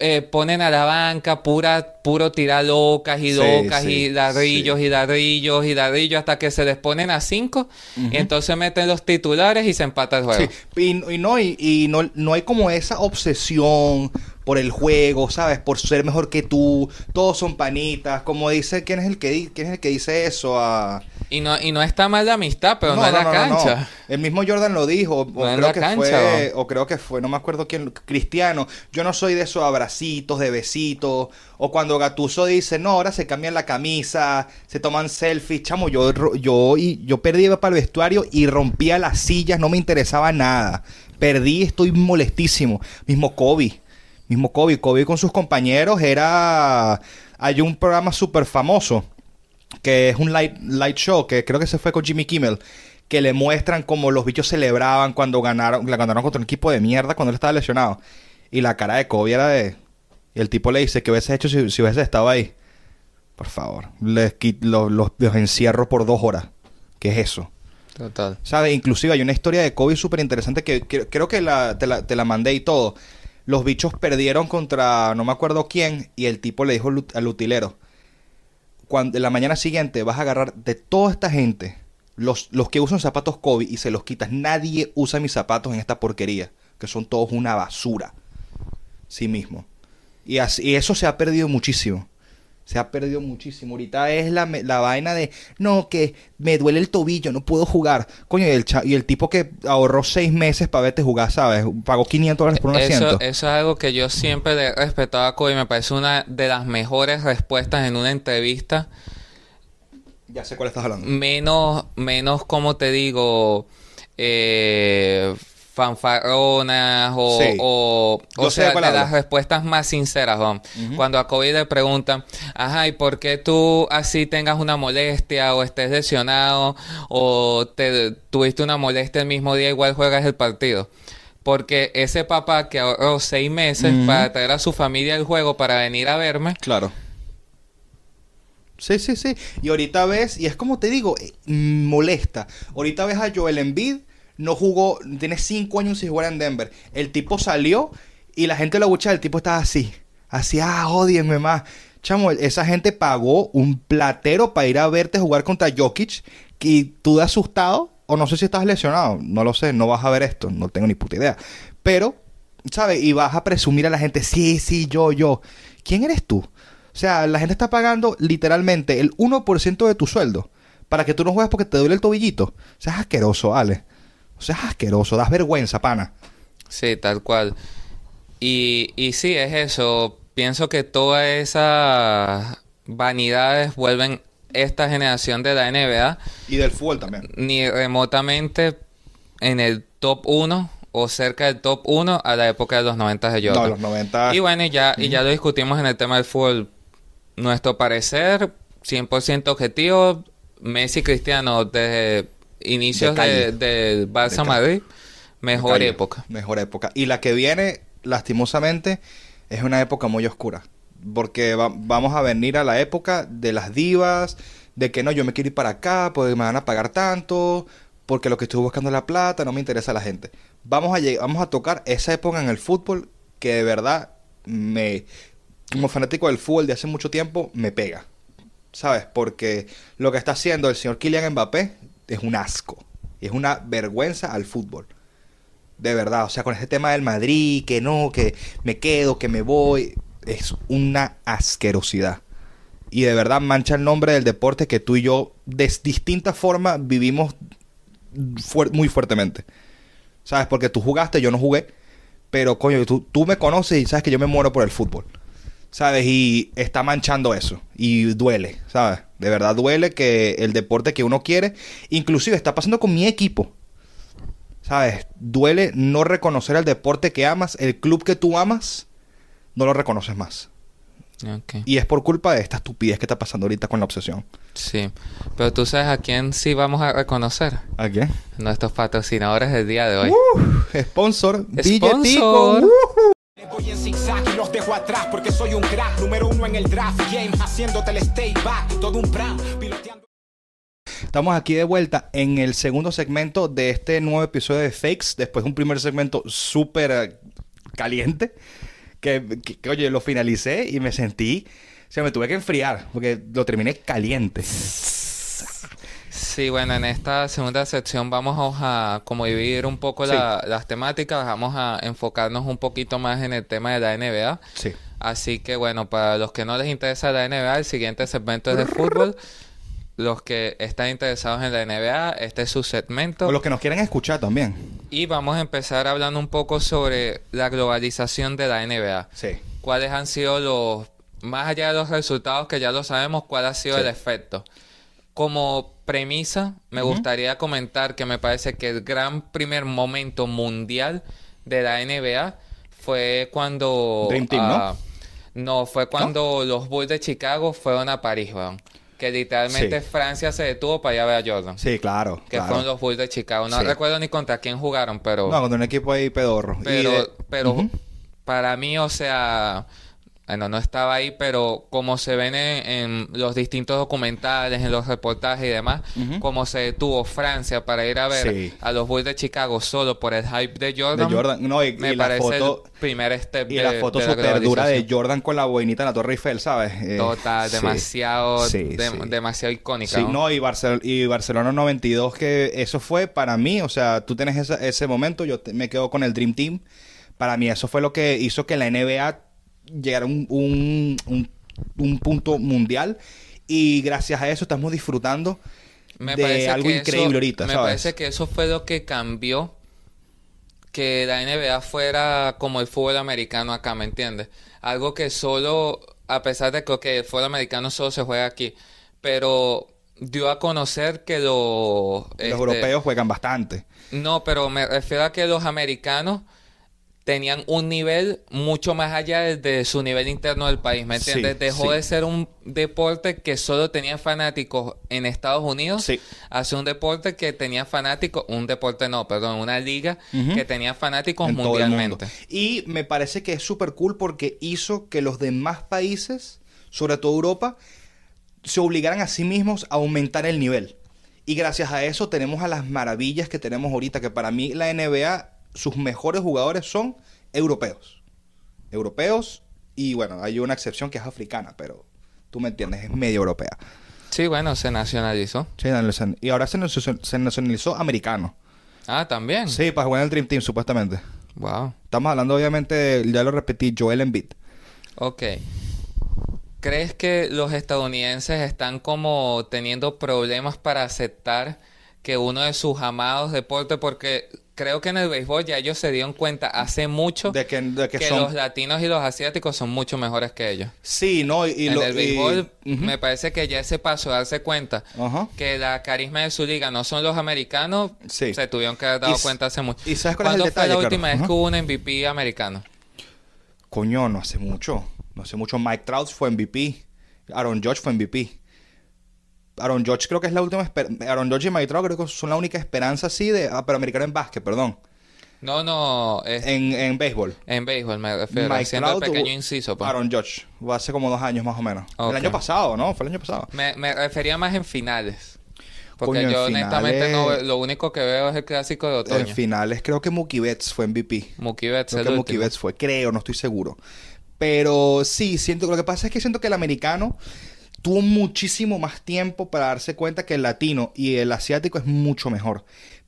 eh, ponen a la banca pura, puro tirar locas y locas sí, y ladrillos sí. y ladrillos y ladrillos hasta que se les ponen a cinco y entonces meten los titulares y se empata el juego. Sí, y, y no, y, y no, no hay como esa obsesión por el juego, ¿sabes? Por ser mejor que tú. Todos son panitas. Como dice, ¿quién es el que, di- quién es el que dice eso? Ah, Y no, y no está mal la amistad, pero no, es la cancha. El mismo Jordan lo dijo, o, No creo la que cancha, fue, o creo que fue, no me acuerdo quién, Cristiano. Yo no soy de esos abracitos, de besitos, o cuando Gatuso dice, no, ahora se cambian la camisa, se toman selfies, chamo, yo, yo, y, yo perdí iba para el vestuario y rompía las sillas, no me interesaba nada. Perdí, estoy molestísimo. Mismo Kobe, mismo Kobe, Kobe con sus compañeros era, hay un programa súper famoso que es un light, light show, que creo que se fue con Jimmy Kimmel, que le muestran cómo los bichos celebraban cuando ganaron, la ganaron contra un equipo de mierda cuando él estaba lesionado. Y la cara de Kobe era de... Y el tipo le dice, ¿qué hubiese hecho si, si hubiese estado ahí? Por favor, les los, los, encierro por dos horas. ¿Qué es eso? Total. ¿Sabes? Inclusive hay una historia de Kobe súper interesante que, creo que la, te, la, te la mandé y todo. Los bichos perdieron contra no me acuerdo quién y el tipo le dijo al utilero, cuando la mañana siguiente vas a agarrar de toda esta gente, los, los que usan zapatos Kobe y se los quitas, nadie usa mis zapatos en esta porquería, que son todos una basura. Sí mismo. Y, así, y eso se ha perdido muchísimo se ha perdido muchísimo. Ahorita es la, la, vaina de, no, que me duele el tobillo, no puedo jugar. Coño, y el, y el tipo que ahorró seis meses para verte jugar, ¿sabes? Pagó 500 dólares por un eso, asiento. Eso es algo que yo siempre he respetado a Kobe. Me parece una de las mejores respuestas en una entrevista. Ya sé cuál estás hablando. Menos, menos, como te digo, eh, fanfarronas o, o, sea, de las respuestas más sinceras, Cuando a Kobe le preguntan, ajá, ¿y por qué tú así tengas una molestia o estés lesionado o te tuviste una molestia el mismo día, igual juegas el partido? Porque ese papá que ahorró seis meses para traer a su familia al juego para venir a verme. Claro. Sí, sí, sí. Y ahorita ves, y es como te digo, eh, molesta. Ahorita ves a Joel Embiid no jugó, tiene cinco años sin jugar en Denver. El tipo salió y la gente lo escuchaba, el tipo estaba así, así, ah, odienme más. Chamo, esa gente pagó un platero para ir a verte jugar contra Jokic y tú de asustado, o no sé si estás lesionado, no lo sé, no vas a ver esto, no tengo ni puta idea. Pero, ¿sabes? Y vas a presumir a la gente, sí, sí, yo, yo. ¿Quién eres tú? O sea, la gente está pagando literalmente el 1% de tu sueldo para que tú no juegues porque te duele el tobillito. O sea, es asqueroso, Ale. O sea, es asqueroso, das vergüenza, pana. Sí, tal cual. Y, y sí, es eso. Pienso que todas esas vanidades vuelven esta generación de la NBA. Y del fútbol también. Ni remotamente en el top 1 o cerca del top 1 a la época de los 90 de Jordan. No, los 90. Y bueno, y ya, y ya lo discutimos en el tema del fútbol. Nuestro parecer, 100% objetivo, Messi Cristiano desde inicios del de, Barça Madrid, mejor época. Mejor época. Y la que viene, lastimosamente, es una época muy oscura. Porque vamos a venir a la época de las divas, de que no, yo me quiero ir para acá, porque me van a pagar tanto, porque lo que estoy buscando es la plata, no me interesa la gente. Vamos a, vamos a tocar esa época en el fútbol que de verdad me, como fanático del fútbol de hace mucho tiempo, me pega. ¿Sabes? Porque lo que está haciendo el señor Kylian Mbappé es un asco. Es una vergüenza al fútbol. De verdad, o sea, con este tema del Madrid, que no, que me quedo, que me voy, es una asquerosidad. Y de verdad mancha el nombre del deporte que tú y yo de distinta forma vivimos muy fuertemente. ¿Sabes? Porque tú jugaste, yo no jugué. Pero coño, tú, tú me conoces y sabes que yo me muero por el fútbol. ¿Sabes? Y está manchando eso. Y duele, ¿sabes? De verdad duele que el deporte que uno quiere, inclusive está pasando con mi equipo. ¿Sabes? Duele no reconocer el deporte que amas, el club que tú amas, no lo reconoces más. Y es por culpa de esta estupidez que está pasando ahorita con la obsesión. Sí, pero tú sabes a quién sí vamos a reconocer. ¿A quién? Nuestros patrocinadores del día de hoy. Uh, sponsor, sponsor. Voy en zigzag y los dejo atrás porque soy un crack, número uno en el draft game, haciéndote el stay back, todo un piloteando. Estamos aquí de vuelta en el segundo segmento de este nuevo episodio de Fakes, después de un primer segmento súper eh, caliente, que, que, oye, lo finalicé y me sentí, o sea, me tuve que enfriar, porque lo terminé caliente. Sí, bueno, en esta segunda sección vamos a como dividir un poco las temáticas, vamos a enfocarnos un poquito más en el tema de la NBA. Sí. Así que bueno, para los que no les interesa la NBA, el siguiente segmento es de fútbol. Los que están interesados en la NBA, este es su segmento. O los que nos quieren escuchar también. Y vamos a empezar hablando un poco sobre la globalización de la NBA. Sí. ¿Cuáles han sido los, más allá de los resultados que ya lo sabemos, cuál ha sido el efecto? Como premisa, me gustaría comentar que me parece que el gran primer momento mundial de la NBA fue cuando... Dream Team, ¿no? Ah, no, fue cuando los Bulls de Chicago fueron a París, weón. que literalmente Sí. Francia se detuvo para ir a ver a Jordan. Sí, claro. Que claro. fueron los Bulls de Chicago. No Sí. recuerdo ni contra quién jugaron, pero... No, contra un equipo ahí pedorro. Y pero, de- pero para mí, o sea... Bueno, no estaba ahí, pero como se ven en, en los distintos documentales, en los reportajes y demás, Ujú. como se detuvo Francia para ir a ver Sí. a los Bulls de Chicago solo por el hype de de Jordan, Jordan. No, y, me y la parece foto... el primer step Y de, la foto super dura de. Jordan con la boinita en la Torre Eiffel, ¿sabes? Eh, Total, demasiado, Sí, dem- sí. demasiado icónica. Sí, ¿no? no, y, Barcel- y Barcelona 92, que eso fue para mí, o sea, tú tienes esa- ese momento, yo te- me quedo con el Dream Team. Para mí eso fue lo que hizo que la NBA llegara a un, un, un- un punto mundial. Y gracias a eso estamos disfrutando Me de algo increíble eso- ahorita, Me ¿sabes? parece que eso fue lo que cambió que la NBA fuera como el fútbol americano acá, ¿me entiendes? Algo que solo, a pesar de que el fútbol americano solo se juega aquí, pero dio a conocer que los... Los este, europeos juegan bastante. No, pero me refiero a que los americanos tenían un nivel mucho más allá de, de su nivel interno del país, ¿me Sí, entiendes? Dejó sí. de ser un deporte que solo tenía fanáticos en Estados Unidos Sí. hacia un deporte que tenía fanáticos, un deporte no, perdón, una liga que tenía fanáticos en mundialmente. Y me parece que es súper cool porque hizo que los demás países, sobre todo Europa, se obligaran a sí mismos a aumentar el nivel. Y gracias a eso tenemos a las maravillas que tenemos ahorita, que para mí la NBA, sus mejores jugadores son europeos. Europeos y bueno, hay una excepción que es africana, pero tú me entiendes, es medio europea. Sí, bueno, se nacionalizó. Sí, y ahora se nacionalizó, se nacionalizó americano. Ah, también. Sí, para jugar en el Dream Team, supuestamente. Wow. Estamos hablando, obviamente, de- ya lo repetí, Joel Embiid. Ok. ¿Crees que los estadounidenses están como teniendo problemas para aceptar que uno de sus amados deportes, porque creo que en el béisbol ya ellos se dieron cuenta hace mucho De que, de que que son... los latinos y los asiáticos son mucho mejores que ellos. Sí, no, y, y en lo- el y- béisbol me parece que ya ese paso darse cuenta que la carisma de su liga no son los americanos, Sí. se tuvieron que haber dado Y cuenta hace mucho. y ¿sabes cuál es el ¿Cuándo detalle, fue la claro? última vez que hubo un MVP americano? Coño, no hace mucho. No hace mucho. Mike Trout fue MVP. Aaron Judge fue MVP. Aaron Judge creo que es la última... esper- Aaron Judge y Mike Trout creo que son la única esperanza así de... Ah, pero americano en básquet, perdón. No, no, es- en, En, en béisbol. béisbol me refiero, Mike haciendo el Trout pequeño inciso. pues. Aaron Judge. Fue hace como dos años más o menos. El año pasado, ¿no? Fue el año pasado. Me, me refería más en finales. Porque Coño, en yo honestamente finales- no lo único que veo es el clásico de En otoño. finales creo que Mookie Betts fue MVP. Mookie Betts, Creo el que Mookie último. Betts fue, creo, no estoy seguro. Pero sí, siento lo que pasa es que siento que el americano tuvo muchísimo más tiempo para darse cuenta que el latino y el asiático es mucho mejor.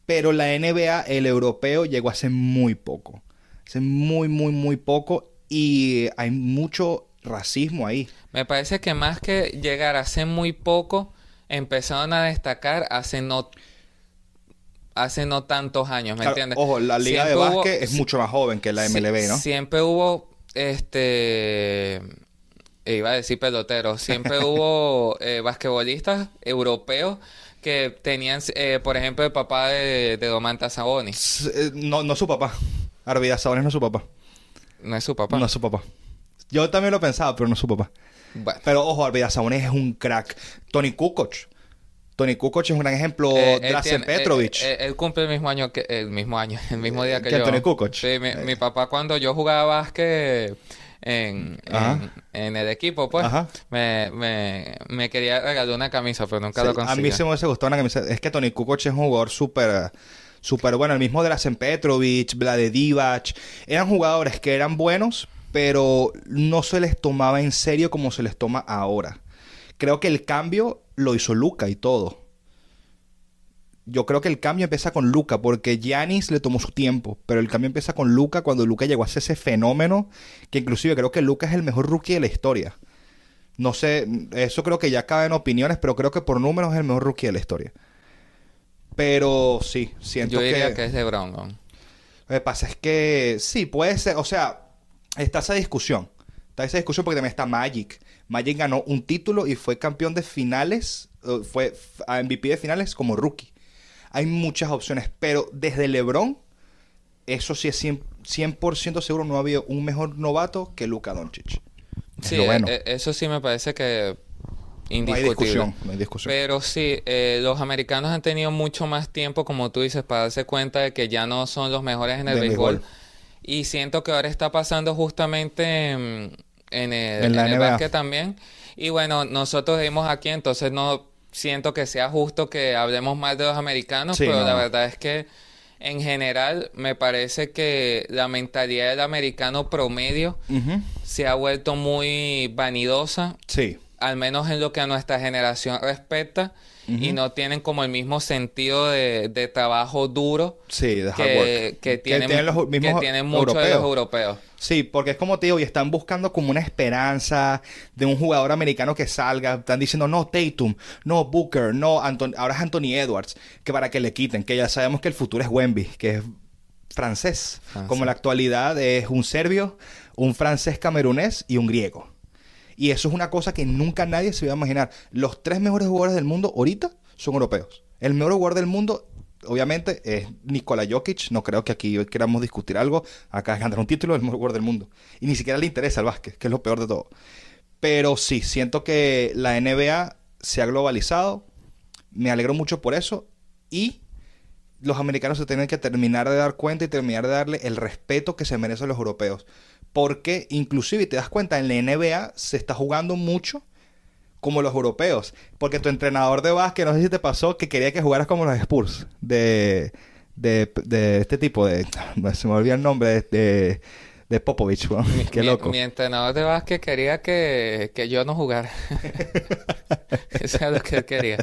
Pero la NBA, el europeo, llegó hace muy poco. Hace muy, muy, muy poco. Y hay mucho racismo ahí. Me parece que más que llegar hace muy poco, empezaron a destacar hace no hace no tantos años, ¿me Claro, entiendes? Ojo, la liga de hubo- básquet es mucho más joven que la MLB, ¿no? Siempre hubo este iba a decir pelotero, siempre <laughs> hubo eh, basquetbolistas europeos que tenían, eh, por ejemplo, el papá de, de Domantas Sabonis. Eh, No, no su papá. Arvidas Sabonis no es su papá. No es su papá. No es su papá. Yo también lo pensaba, pero no es su papá. Bueno. Pero ojo, Arvidas Sabonis es un crack. Tony Kukoc. Tony Kukoc es un gran ejemplo. Eh, Drazen Petrovic. eh, eh, él cumple el mismo año que el mismo año, <laughs> el mismo día que ¿Que yo. Anthony Kukoc? Sí, mi, Eh. mi papá cuando yo jugaba básquet en, en, en el equipo, pues, me, me, me quería regalar una camisa, pero nunca Sí, lo a conseguí. mí se me hubiese gustado una camisa. Es que Tony Kukoc es un jugador súper... Súper bueno. El mismo Drazen Petrovic, Vlade Divac. Eran jugadores que eran buenos, pero no se les tomaba en serio como se les toma ahora. Creo que el cambio lo hizo Luca y todo. Yo creo que el cambio empieza con Luca, porque Giannis le tomó su tiempo, pero el cambio empieza con Luca cuando Luca llegó a ser ese fenómeno, que inclusive creo que Luca es el mejor rookie de la historia. No sé, eso creo que ya cabe en opiniones, pero creo que por números es el mejor rookie de la historia. Pero sí, siento Yo diría que... que es de Brown. Lo que pasa es que sí, puede ser, o sea, está esa discusión. Está esa discusión porque también está Magic. Magic ganó un título y fue campeón de finales, fue a MVP de finales como rookie. Hay muchas opciones, pero desde LeBron, eso sí es 100%, 100% seguro, no ha habido un mejor novato que Luka Doncic. Es Sí, bueno. eh, eh, eso sí me parece que indiscutible. No hay discusión, no hay discusión. Pero sí, eh, los americanos han tenido mucho más tiempo, como tú dices, para darse cuenta de que ya no son los mejores en el De béisbol. béisbol. Y siento que ahora está pasando justamente en, en el, En la en el NBA. básquet también. Y bueno, nosotros vivimos aquí, entonces no siento que sea justo que hablemos más de los americanos, Sí, pero no. la verdad es que en general me parece que la mentalidad del americano promedio se ha vuelto muy vanidosa, Sí. al menos en lo que a nuestra generación respecta, y no tienen como el mismo sentido de, de trabajo duro Sí, de que, tienen, los que mismos tienen muchos de los europeos. europeos. Sí, porque es como te digo, y están buscando como una esperanza de un jugador americano que salga. Están diciendo, no Tatum, no Booker, no Anton ahora es Anthony Edwards, que para que le quiten, que ya sabemos que el futuro es Wemby, que es francés. Francés. Como en la actualidad es un serbio, un francés camerunés y un griego. Y eso es una cosa que nunca nadie se iba a imaginar. Los tres mejores jugadores del mundo ahorita son europeos. El mejor jugador del mundo, obviamente, es Nikola Jokic. No creo que aquí queramos discutir algo. Acá es ganar un título del mejor jugador del mundo. Y ni siquiera le interesa el básquet, que es lo peor de todo. Pero sí, siento que la NBA se ha globalizado. Me alegro mucho por eso. Y los americanos se tienen que terminar de dar cuenta y terminar de darle el respeto que se merecen los europeos. Porque inclusive, te das cuenta, en la NBA se está jugando mucho como los europeos. Porque tu entrenador de básquet, no sé si te pasó, que quería que jugaras como los Spurs. De, de, de este tipo de... Se me olvidó el nombre de, de, de Popovich. weón. <laughs> Qué mi, loco. Mi entrenador de básquet quería que, que yo no jugara. <laughs> Eso es lo que él quería.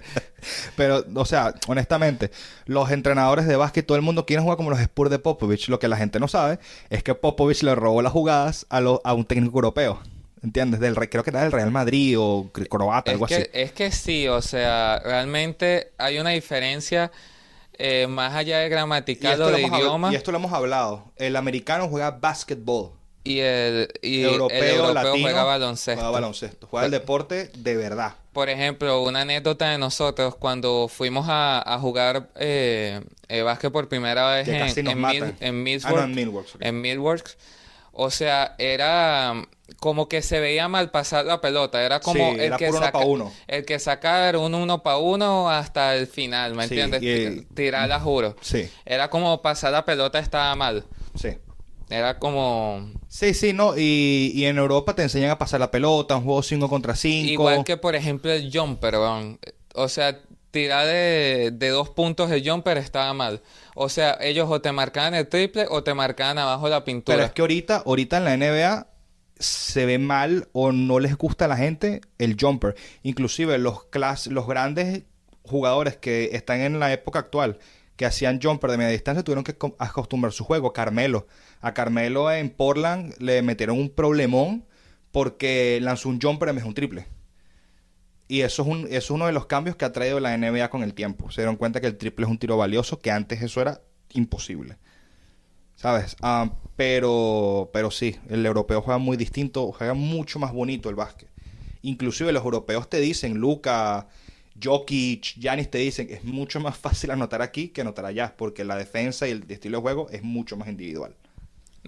Pero, o sea, honestamente, los entrenadores de básquet, todo el mundo quiere jugar como los Spurs de Popovich. Lo que la gente no sabe es que Popovich le robó las jugadas a, lo- a un técnico europeo. ¿Entiendes? Del, Re- creo que era del Real Madrid o croata, Es algo que, así. es que sí, o sea, realmente hay una diferencia eh, más allá de gramatical o de idioma y esto lo hemos hablado. El americano juega basketball. y el, y europeo, el europeo latino, juega baloncesto. Juega baloncesto. Juega el deporte de verdad. Por ejemplo, una anécdota de nosotros cuando fuimos a, a jugar eh, eh, básquet por primera vez en, en. Mil- en Ah, no, Millsworth, en en Millworks. O sea, era como que se veía mal pasar la pelota. Era como Sí, el, era que puro uno saca, pa' uno. el que sacaba era un uno para uno hasta el final, ¿me Sí, entiendes? y el- Tirarla, juro. Sí, Era como pasar la pelota estaba mal. sí. Era como... Sí, sí, no. Y, y en Europa te enseñan a pasar la pelota, un juego 5 contra 5. Igual que, por ejemplo, el jumper. O sea, tirar de, de dos puntos el jumper estaba mal. O sea, ellos o te marcaban el triple o te marcaban abajo la pintura. Pero es que ahorita, ahorita en la NBA se ve mal o no les gusta a la gente el jumper. Inclusive los clas los grandes jugadores que están en la época actual que hacían jumper de media distancia tuvieron que co- acostumbrar su juego. Carmelo. A Carmelo en Portland le metieron un problemón porque lanzó un jumper en vez un triple. Y eso es, un, eso es uno de los cambios que ha traído la NBA con el tiempo. Se dieron cuenta que el triple es un tiro valioso, que antes eso era imposible. ¿Sabes? Ah, pero, pero sí, el europeo juega muy distinto, juega mucho más bonito el básquet. Inclusive los europeos te dicen, Luca, Jokic, Giannis te dicen, es mucho más <laughs> fácil anotar aquí que anotar allá, porque la defensa y el estilo de juego es mucho más individual.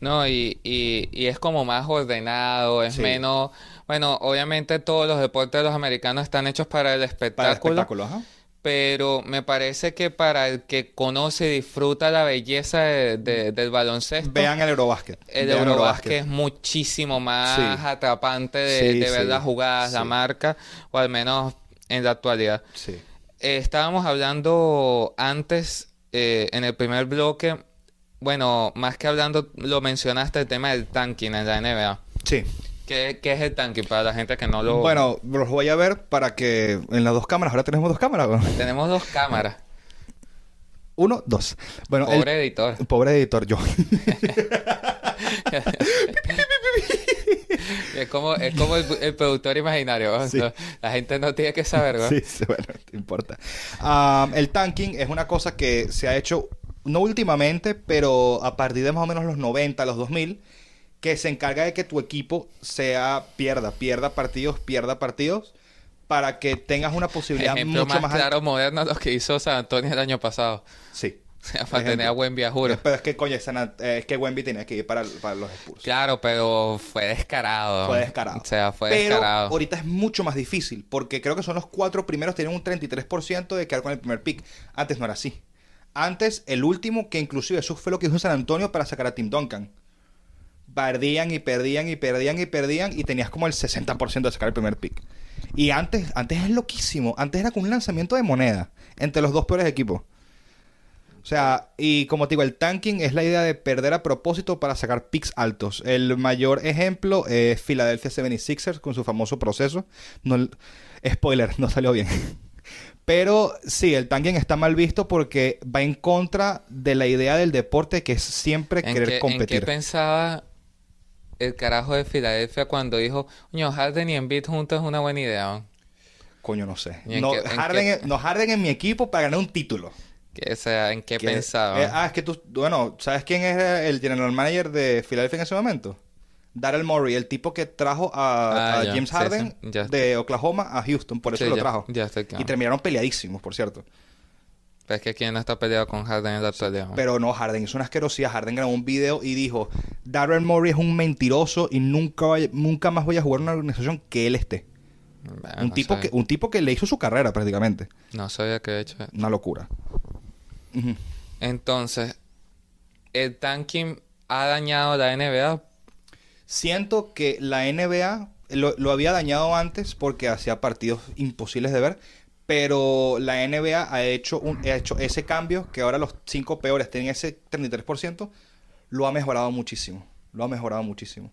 No, y, y, y es como más ordenado, es Sí. menos... Bueno, obviamente todos los deportes de los americanos están hechos para el Para el espectáculo. espectáculo, ajá. Pero me parece que para el que conoce y disfruta la belleza de- de- del baloncesto... Vean el Eurobásquet. El Eurobásquet es muchísimo más Sí. atrapante de, Sí, de ver sí, las jugadas, la marca, o al menos en la actualidad. Sí. Eh, estábamos hablando antes, eh, en el primer bloque, bueno, más que hablando, lo mencionaste, el tema del tanking en la NBA. Sí. ¿Qué, qué es el tanking para la gente que no lo... Bueno, los voy a ver para que en las dos cámaras, ahora tenemos dos cámaras. Tenemos dos cámaras. <laughs> Uno, dos. Bueno, el- Pobre editor. pobre editor yo. es como, es como el, el productor imaginario. ¿no? Sí. La gente no tiene que saber, ¿no? <laughs> Sí, sí, bueno, no importa. Am, el tanking es una cosa que se ha hecho, no últimamente, pero a partir de más o menos los 90, los 2000, que se encarga de que tu equipo sea, pierda, pierda partidos, pierda partidos, para que tengas una posibilidad Ejemplo mucho más, más, claro, moderno, lo que hizo San Antonio el año pasado. Sí, <laughs> O sea, para tener a Wemby a juro. Pero es que, coño, es que Wemby tenía que ir para, para los Spurs. Claro, pero fue descarado. Fue descarado. O sea, fue pero descarado. ahorita es mucho más difícil, porque creo que son los cuatro primeros tienen un 33% de quedar con el primer pick. Antes no era así. Antes, el último, que inclusive eso fue lo que hizo San Antonio para sacar a Tim Duncan. Perdían y perdían y perdían y perdían y tenías como el 60% de sacar el primer pick. Y antes, antes es loquísimo. Antes era como un lanzamiento de moneda entre los dos peores equipos. O sea, y como te digo, el tanking es la idea de perder a propósito para sacar picks altos. El mayor ejemplo es Philadelphia 76ers con su famoso proceso. No, spoiler, <laughs> no salió bien. <laughs> Pero sí, el tanking está mal visto porque va en contra de la idea del deporte que es siempre querer competir. ¿En qué pensaba el carajo de Filadelfia cuando dijo, coño, Harden y Embiid juntos es una buena idea? Coño, no sé. No Harden, no Harden en mi equipo para ganar un título. Que, sea, ¿en qué pensaba? Eh, ah, es que tú, bueno, ¿sabes quién es el general manager de Philadelphia en ese momento? Daryl Morey, el tipo que trajo a, ah, James Harden de Oklahoma a Houston, por eso lo trajo. y terminaron peleadísimos, por cierto. Pero es que quien no está peleado con Harden en la actualidad. Pero no, Harden es una asquerosidad. Harden grabó un video y dijo: Daryl Morey es un mentiroso y nunca, nunca más voy a jugar en una organización que él esté. un, tipo que, un tipo que le hizo su carrera prácticamente. No sabía que he hecho. Una locura. Entonces, ¿el tanking ha dañado la NBA? Siento que la NBA lo, había dañado antes porque hacía partidos imposibles de ver, pero la NBA ha hecho, un, ha hecho ese cambio que ahora los cinco peores tienen ese 33%, lo ha mejorado muchísimo. Lo ha mejorado muchísimo.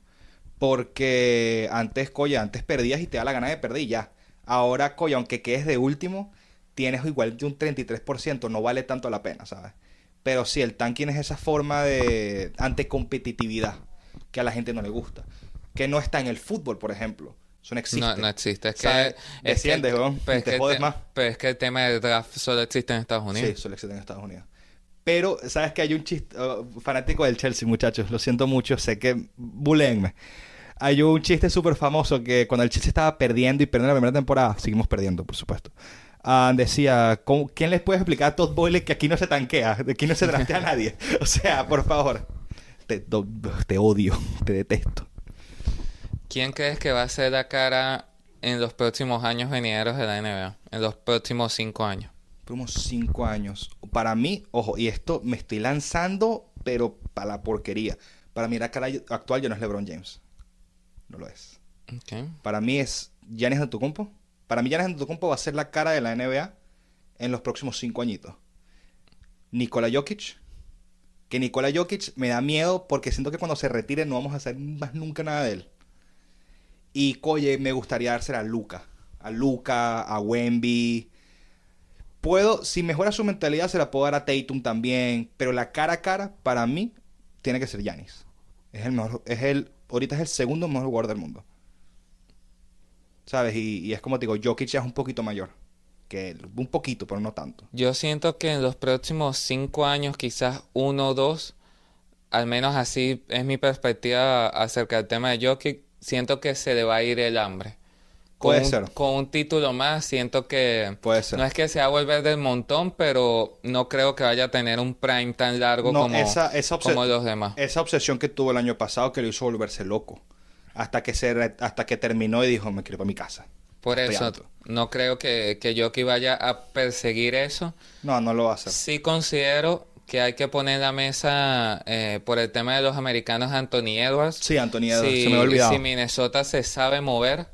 Porque antes, coya, antes perdías y te da la gana de perder y ya. Ahora, coya, aunque quedes de último, tienes igual de un 33%, no vale tanto la pena, ¿sabes? Pero sí, el tanking es esa forma de anticompetitividad que a la gente no le gusta. Que no está en el fútbol, por ejemplo. Eso no existe. No, no existe. Es que... Desciendes, pero te jodes más. Pero es que el tema del draft solo existe en Estados Unidos. Sí, solo existe en Estados Unidos. Pero, ¿sabes que hay un chiste... Oh, fanático del Chelsea, muchachos. Lo siento mucho. Sé que... Buleenme. Hay un chiste súper famoso que cuando el Chelsea estaba perdiendo y perdiendo la primera temporada... Seguimos perdiendo, por supuesto Ah, decía, ¿quién les puede explicar a Todd Boyle que aquí no se tanquea? De aquí no se draftea a <laughs> nadie. O sea, por favor. Te, te, odio, te detesto. ¿Quién crees que va a ser la cara en los próximos años venideros de la NBA? En los próximos cinco años. Próximos cinco años. Para mí, ojo, y esto me estoy lanzando, pero para la porquería. Para mí la cara actual ya no es LeBron James. No lo es. Para mí es Giannis Antetokounmpo para mí, Giannis Antetokounmpo va a ser la cara de la NBA en los próximos cinco añitos. Nikola Jokic. Que Nikola Jokic me da miedo porque siento que cuando se retire no vamos a hacer más nunca nada de él. Y Coye me gustaría dársela a Luca. A Luca, a Wemby. Puedo, si mejora su mentalidad, se la puedo dar a Tatum también. Pero la cara a cara, para mí, tiene que ser Giannis. Es el mejor, es el, ahorita es el segundo mejor jugador del mundo. ¿sabes? Y, es como te digo, Jokic ya es un poquito mayor que un poquito, pero no tanto. Yo siento que en los próximos cinco años, quizás uno o dos, al menos así es mi perspectiva acerca del tema de Jokic, siento que se le va a ir el hambre. Con Puede ser. Con un título más, siento que... Puede ser. No es que se va a volver del montón, pero no creo que vaya a tener un prime tan largo como, como los demás. Esa obsesión que tuvo el año pasado que le hizo volverse loco hasta que, se hasta que terminó y dijo, me quiero para mi casa. Por eso, no creo que, que Yoki vaya a perseguir eso. No, no lo va a hacer. Sí considero que hay que poner la mesa eh, por el tema de los americanos Anthony Edwards. Sí, Anthony Edwards, se me ha olvidado. Si Minnesota se sabe mover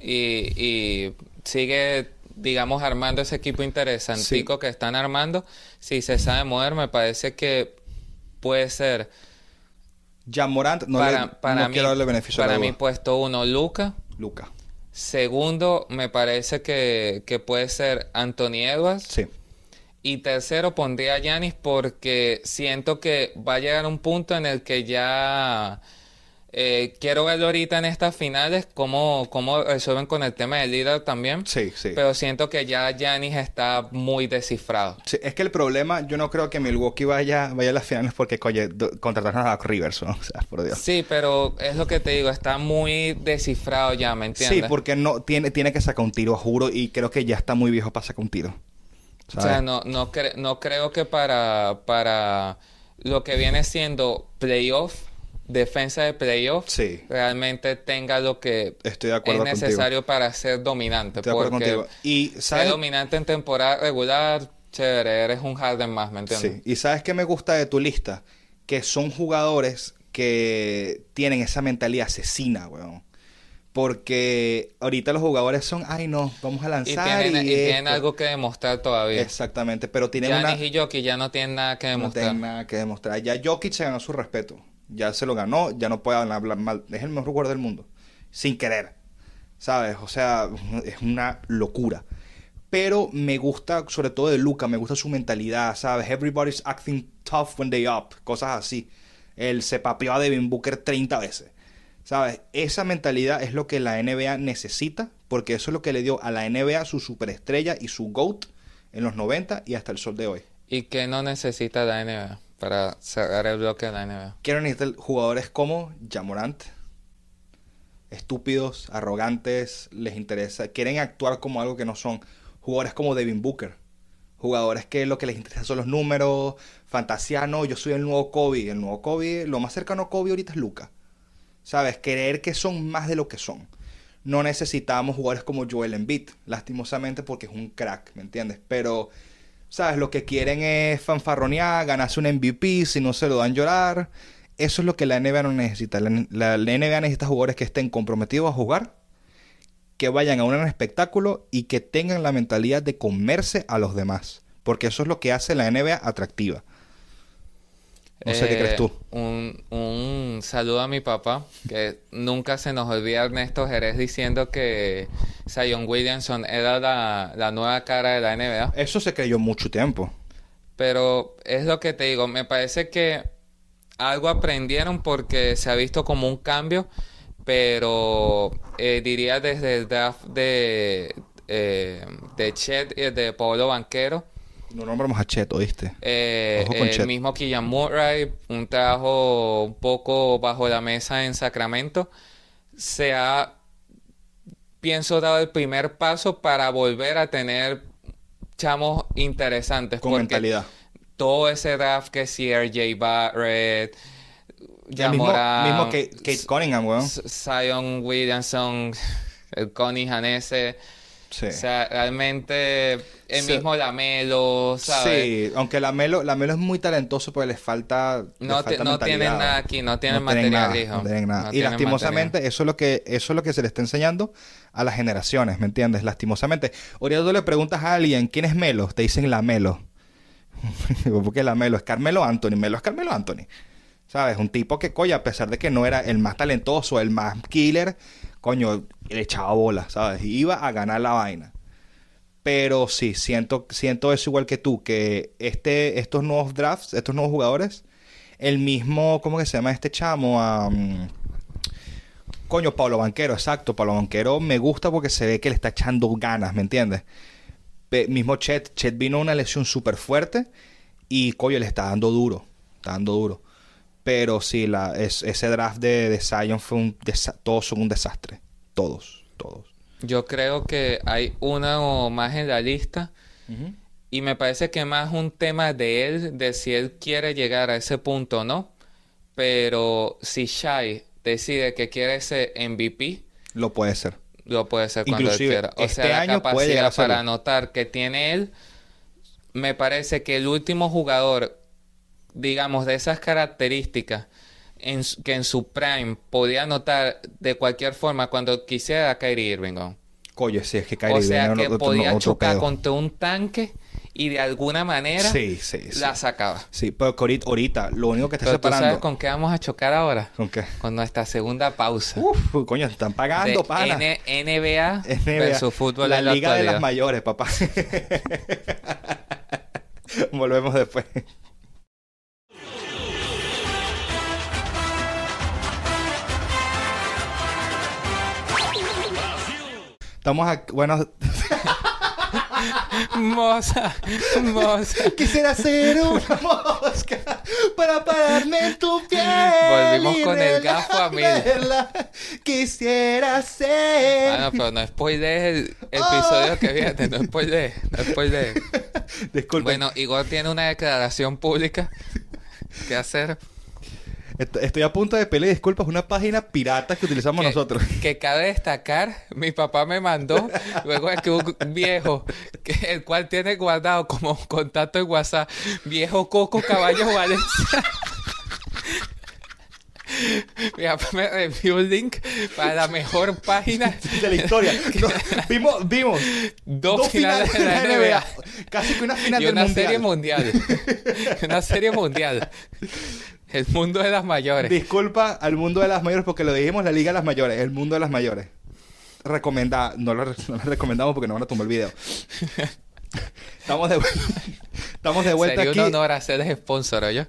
y, y sigue, digamos, armando ese equipo interesantico que están armando, si se sabe mover, me parece que puede ser Jan Morant, no, para, quiero darle beneficio Para mí, puesto uno, Luca. Luca. Segundo, me parece que, que puede ser Anthony Edwards. Sí. Y tercero, pondría a Yanis porque siento que va a llegar un punto en el que ya eh, quiero verlo ahorita en estas finales, cómo, cómo resuelven con el tema del líder también. Sí, sí. Pero siento que ya Giannis está muy descifrado. Sí, es que el problema, yo no creo que Milwaukee vaya, vaya a las finales porque, oye, contrataron a Rivers, ¿no? <laughs> O sea, por Dios. Sí, pero es lo que te digo, está muy descifrado ya, ¿me entiendes? Sí, porque no tiene, tiene que sacar un tiro, juro, y creo que ya está muy viejo para sacar un tiro. O sea, no, no, no creo que para, para lo que viene siendo playoff, defensa de playoff, realmente tenga lo que Estoy de acuerdo es necesario para ser dominante. Estoy de acuerdo contigo. Y ser dominante en temporada regular, chévere, eres un Harden más, ¿me entiendes? Sí, y ¿sabes qué me gusta de tu lista? Que son jugadores que tienen esa mentalidad asesina, weón. Porque ahorita los jugadores son, ay no, vamos a lanzar. Y tienen, y tienen algo que demostrar todavía. Exactamente, pero tienen una... y Jokic ya no tienen nada que demostrar. No tienen nada que demostrar. Ya Jokic se ganó su respeto. Ya se lo ganó, ya no puede hablar mal. Es el mejor jugador del mundo. Sin querer. ¿Sabes? O sea, <laughs> es una locura. Pero me gusta, sobre todo de Luca, me gusta su mentalidad, ¿sabes? Everybody's acting tough when they up. Cosas así. Él se papeó a Devin Booker 30 veces. ¿Sabes? Esa mentalidad es lo que la NBA necesita, porque eso es lo que le dio a la NBA su superestrella y su GOAT en los 90 y hasta el sol de hoy. ¿Y qué no necesita la NBA para cerrar el bloque de la NBA? Quiero necesitar jugadores como Jamorant, estúpidos, arrogantes, les interesa, quieren actuar como algo que no son. Jugadores como Devin Booker, jugadores que lo que les interesa son los números, fantasiano, yo soy el nuevo Kobe, el nuevo Kobe, lo más cercano a Kobe ahorita es Luca. ¿Sabes? Creer que son más de lo que son. No necesitamos jugadores como Joel Embiid, lastimosamente porque es un crack, ¿me entiendes? Pero, ¿sabes? Lo que quieren es fanfarronear, ganarse un MVP, si no se lo dan llorar. Eso es lo que la NBA no necesita. La, la, la NBA necesita jugadores que estén comprometidos a jugar, que vayan a un espectáculo y que tengan la mentalidad de comerse a los demás. Porque eso es lo que hace la NBA atractiva. No sé qué crees tú. Eh, un, saludo a mi papá, que nunca se nos olvida Ernesto Jerez diciendo que Zion Williamson era la, la, nueva cara de la NBA. Eso se creyó mucho tiempo. Pero es lo que te digo, me parece que algo aprendieron porque se ha visto como un cambio, pero eh, diría desde el draft de, eh, de Chet y de Pablo Banquero no nombramos a Chet, ¿oíste? Eh, el mismo Killian Murray, un trabajo un poco bajo la mesa en Sacramento, se ha, pienso, dado el primer paso para volver a tener chamos interesantes. Con mentalidad. Todo ese draft que si RJ Barrett, ya mismo, mismo Kate, Cunningham, weón. Zion Williamson, el Connie O sea, realmente el mismo Lamelo, ¿sabes? Sí, aunque Lamelo, Lamelo es muy talentoso porque le falta. No, no tienen nada aquí, no tienen material, hijo. No tienen nada. y lastimosamente, eso es lo que, eso es lo que se le está enseñando a las generaciones, ¿me entiendes? Lastimosamente. Ahorita tú le preguntas a alguien quién es Melo, te dicen Lamelo. <laughs> porque Lamelo es Carmelo Anthony, Melo es Carmelo Anthony. ¿Sabes? Un tipo que, coño, a pesar de que no era el más talentoso, el más killer, coño, le echaba bola, ¿sabes? Iba a ganar la vaina. Pero sí, siento, siento eso igual que tú, que este, estos nuevos drafts, estos nuevos jugadores, el mismo, ¿cómo que se llama este chamo? coño, Pablo Banquero, exacto. Pablo Banquero me gusta porque se ve que le está echando ganas, ¿me entiendes? mismo Chet, Chet vino una lesión súper fuerte y, coño, le está dando duro, está dando duro. Pero sí, la, ese draft de, de Zion fue un todos son un desastre. Todos, todos. Yo creo que hay una o más en la lista. Y me parece que más un tema de él, de si él quiere llegar a ese punto o no. Pero si Shai decide que quiere ser MVP, lo puede ser. Lo puede ser cuando él quiera. O este sea, la capacidad para notar que tiene él, me parece que el último jugador digamos, de esas características en, que en su prime podía notar de cualquier forma cuando quisiera a Kyrie Irving. Coño, sí, es que Kyrie O sea, que podía chocar contra un tanque y de alguna manera la sacaba. Sí, pero ahorita, lo único que está separando... ¿tú sabes con qué vamos a chocar ahora? ¿Con qué? Con nuestra segunda pausa. Uf, coño, están pagando, pana. NBA, versus fútbol La liga de las mayores, papá. <laughs> Volvemos después. Estamos aquí, bueno... <laughs> moza, moza. <laughs> Quisiera ser una <laughs> mosca para pararme en tu piel. Volvimos con el gafo a mí. Quisiera ser. Bueno, pero no spoilees el episodio que viene, no spoilees, no spoilees. Disculpen. Bueno, Igor tiene una declaración pública que hacer. Est- Estoy a punto de pedir disculpas. Una página pirata que utilizamos que, nosotros. <laughs> Que cabe destacar, mi papá me mandó, luego de que un viejo, que, el cual tiene guardado como contacto en WhatsApp, viejo Coco Caballo Valencia. mi papá me envió un link para la mejor página de la historia. No, vimos, vimos Dos finales de la NBA. Casi que una final y del una mundial. serie mundial. <laughs> una serie mundial. El mundo de las mayores. Disculpa al mundo de las mayores porque lo dijimos la liga de las mayores, el mundo de las mayores. Recomendada, no lo, re- no lo recomendamos porque no van a tumbar el video. <laughs> Estamos de, estamos de vuelta Sería aquí. un honor hacerles sponsor, ¿oye?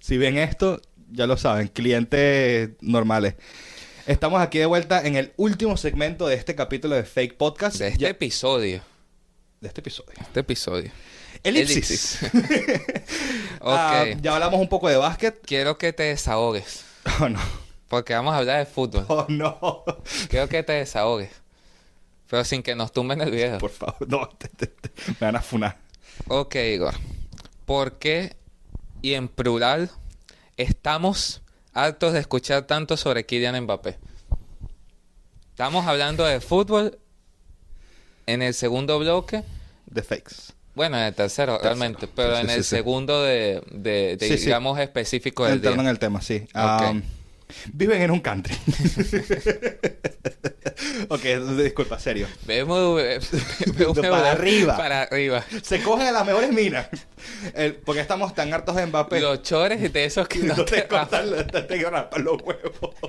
Si ven esto, ya lo saben, clientes normales. Estamos aquí de vuelta en el último segmento de este capítulo de Fake Podcast. De este Ya- episodio. de este episodio. Este episodio. Elipsis. <laughs> Ok. Ah, ya hablamos un poco de básquet. Quiero que te desahogues. <laughs> Oh no. Porque vamos a hablar de fútbol. Oh no. Quiero que te desahogues. Pero sin que nos tumben el video. Por favor, no. te- te- te- me van a funar. Ok, Igor. ¿Por qué, y en plural, estamos hartos de escuchar tanto sobre Kylian Mbappé? Estamos hablando de fútbol en el segundo bloque. De fakes. Bueno, en el tercero, realmente. Pero Sí, en sí, el sí. segundo de, de- de, digamos, específico del Entrando día. en el tema, sí. Um, viven en un country. <laughs> ok, disculpa, serio. Vemos, vemos Para arriba. Para arriba. Se cogen a las mejores minas. El- porque estamos tan hartos de Mbappé. Los chores de esos que <laughs> no no te te cortan los- te, raspan los huevos. <laughs>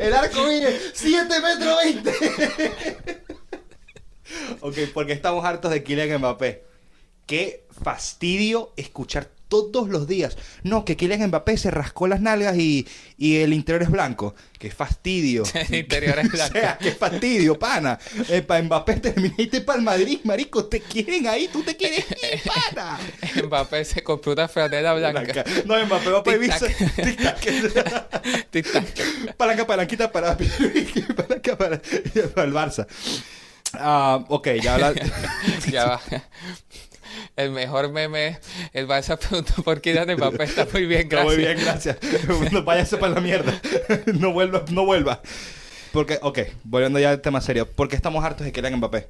El arco viene 7 metros 20. Ok, porque estamos hartos de Kylian Mbappé. Qué fastidio escuchar todos los días. No, que Kylian Mbappé se rascó las nalgas y, y el interior es blanco. Qué fastidio. <laughs> El interior es blanco. <laughs> o sea, qué fastidio, pana. Eh, para Mbappé terminaste para el Madrid, marico. Te quieren ahí, tú te quieres ir, <laughs> pana. Mbappé se compró una franela blanca. No, Mbappé va a pedir visa. Tic-tac. Palanca, palanquita para... palanca para, para el Barça. Ah, ok, ya habla... <laughs> Ya va. El mejor meme el Barça preguntó por Kylian Mbappé. <laughs> Está muy bien, Está gracias. muy bien, gracias. No váyase para la mierda. <laughs> No vuelva, no vuelva. Porque, ok, volviendo ya al tema serio. ¿Por qué estamos hartos de Kylian Mbappé?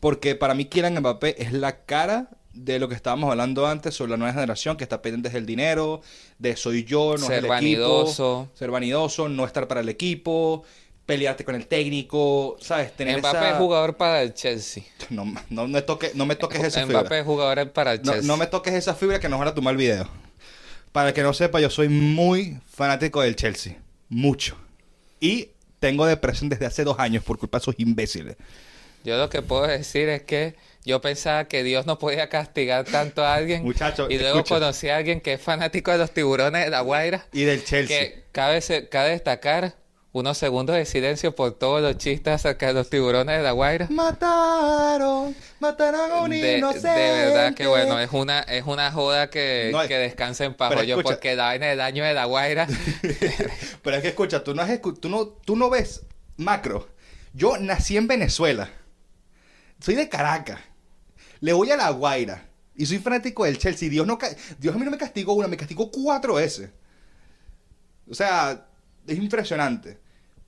Porque para mí Kylian Mbappé es la cara de lo que estábamos hablando antes sobre la nueva generación que está pendiente del dinero, de soy yo, no Ser es el vanidoso. equipo, ser vanidoso, no estar para el equipo, pelearte con el técnico, ¿sabes? Tener Mbappé esa... es jugador para el Chelsea. <laughs> No, no, me toque, no me toques esa fibra. Mbappé es jugador para el Chelsea. no me toques esa fibra que nos van a tomar el video. Para el que no sepa, yo soy muy fanático del Chelsea. Mucho. Y tengo depresión desde hace dos años por culpa de esos imbéciles. Yo lo que puedo decir es que yo pensaba que Dios no podía castigar tanto a alguien. <laughs> Muchacho, y luego escucha. conocí a alguien que es fanático de los tiburones de la Guaira. Y del Chelsea. Que cabe destacar unos segundos de silencio por todos los chistes acerca de los tiburones de la Guaira. Mataron, mataron a un De, de inocente. verdad que bueno, es una, es una joda que, No, que descansa en paz. Yo, porque la vaina del daño de la Guaira. <laughs> Pero es que escucha, tú no, has tú, no, tú no ves macro. Yo nací en Venezuela. Soy de Caracas. Le voy a La Guaira. Y soy fanático del Chelsea. Dios, no Dios a mí no me castigó una, me castigó cuatro veces. O sea, es impresionante.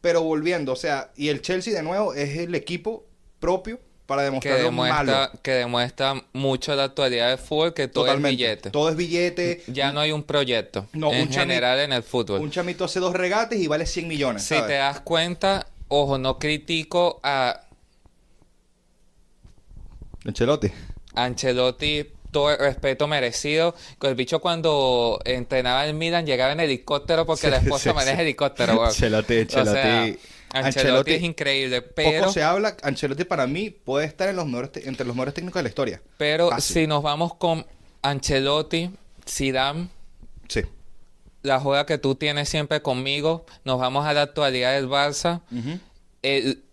Pero volviendo, o sea, y el Chelsea de nuevo es el equipo propio para que, demostrar lo demuestra, malo. que demuestra mucho la actualidad del fútbol, que todo es billete. Todo es billete. <laughs> Ya no hay un proyecto No, en un general en el fútbol. Un chamito hace dos regates y vale 100 millones. Si ¿sabes? te das cuenta, ojo, no critico a Ancelotti. Ancelotti todo el respeto merecido. El bicho cuando entrenaba en Milan llegaba en helicóptero porque Sí, la esposa sí, maneja sí. helicóptero. Ancelotti, O sea, Ancelotti. Ancelotti, Ancelotti- es increíble, pero, Poco se habla. Ancelotti para mí puede estar en los mejores entre los mejores técnicos de la historia. pero Fácil. si nos vamos con Ancelotti, Zidane, Sí. la juega que tú tienes siempre conmigo, nos vamos a la actualidad del Barça. El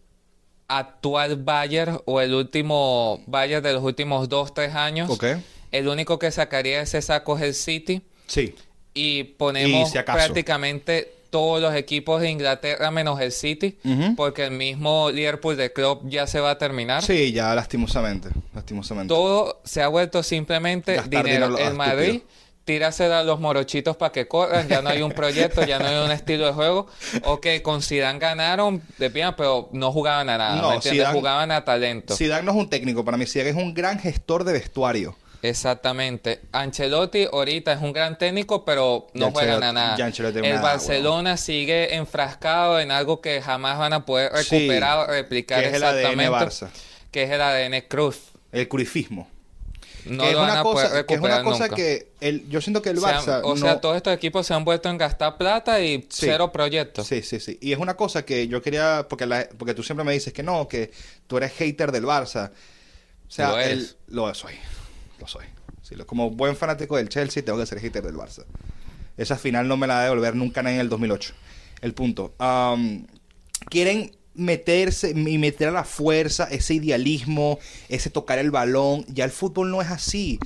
actual Bayern o el último Bayern de los últimos dos, tres años. Ok. El único que sacaría ese saco es el City. Sí. Y ponemos Y si acaso. prácticamente todos los equipos de Inglaterra menos el City, porque el mismo Liverpool de Klopp ya se va a terminar. Sí, ya lastimosamente, lastimosamente. Todo se ha vuelto simplemente dinero. en Madrid tírasela a los morochitos para que corran, ya no hay un proyecto, ya no hay un estilo de juego. Ok, con Zidane ganaron de bien, pero no jugaban a nada, no, jugaban a talento. Zidane no es un técnico, para mí Zidane es un gran gestor de vestuario. Exactamente. Ancelotti ahorita es un gran técnico, pero no juegan a nada. El Barcelona sigue enfrascado en algo que jamás van a poder recuperar o replicar que es exactamente. El ADN Barça. Que es el ADN Cruz. El cruifismo. No que, es una cosa, que es una cosa que el, yo siento que el Barça. o sea, todos estos equipos se han vuelto en gastar plata y cero proyectos. Sí, sí, sí. Y es una cosa que yo quería. Porque, porque tú siempre me dices que no, que tú eres hater del Barça. O sea, lo, lo soy lo soy. como buen fanático del Chelsea, tengo que ser hater del Barça. Esa final no me la va a devolver nunca en el 2008. El punto. quieren meterse y meter a la fuerza ese idealismo, ese tocar el balón. Ya el fútbol no es así.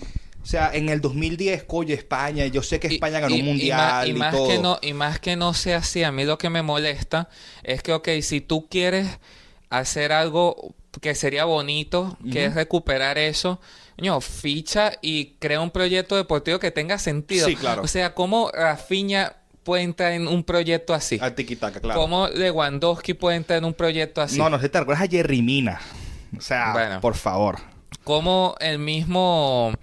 O sea, en el 2010, coño, España, yo sé que España ganó un mundial y, más, todo. Que no, y más que no sea así, a mí lo que me molesta es que, ok, si tú quieres hacer algo que sería bonito, que es recuperar eso, no, ficha y crea un proyecto deportivo que tenga sentido. Sí, claro. O sea, ¿cómo Rafinha puede entrar en un proyecto así? Al claro. ¿Cómo Lewandowski puede entrar en un proyecto así? No, no, se te acuerdas a Jerry Mina. O sea, por favor. ¿Cómo el mismo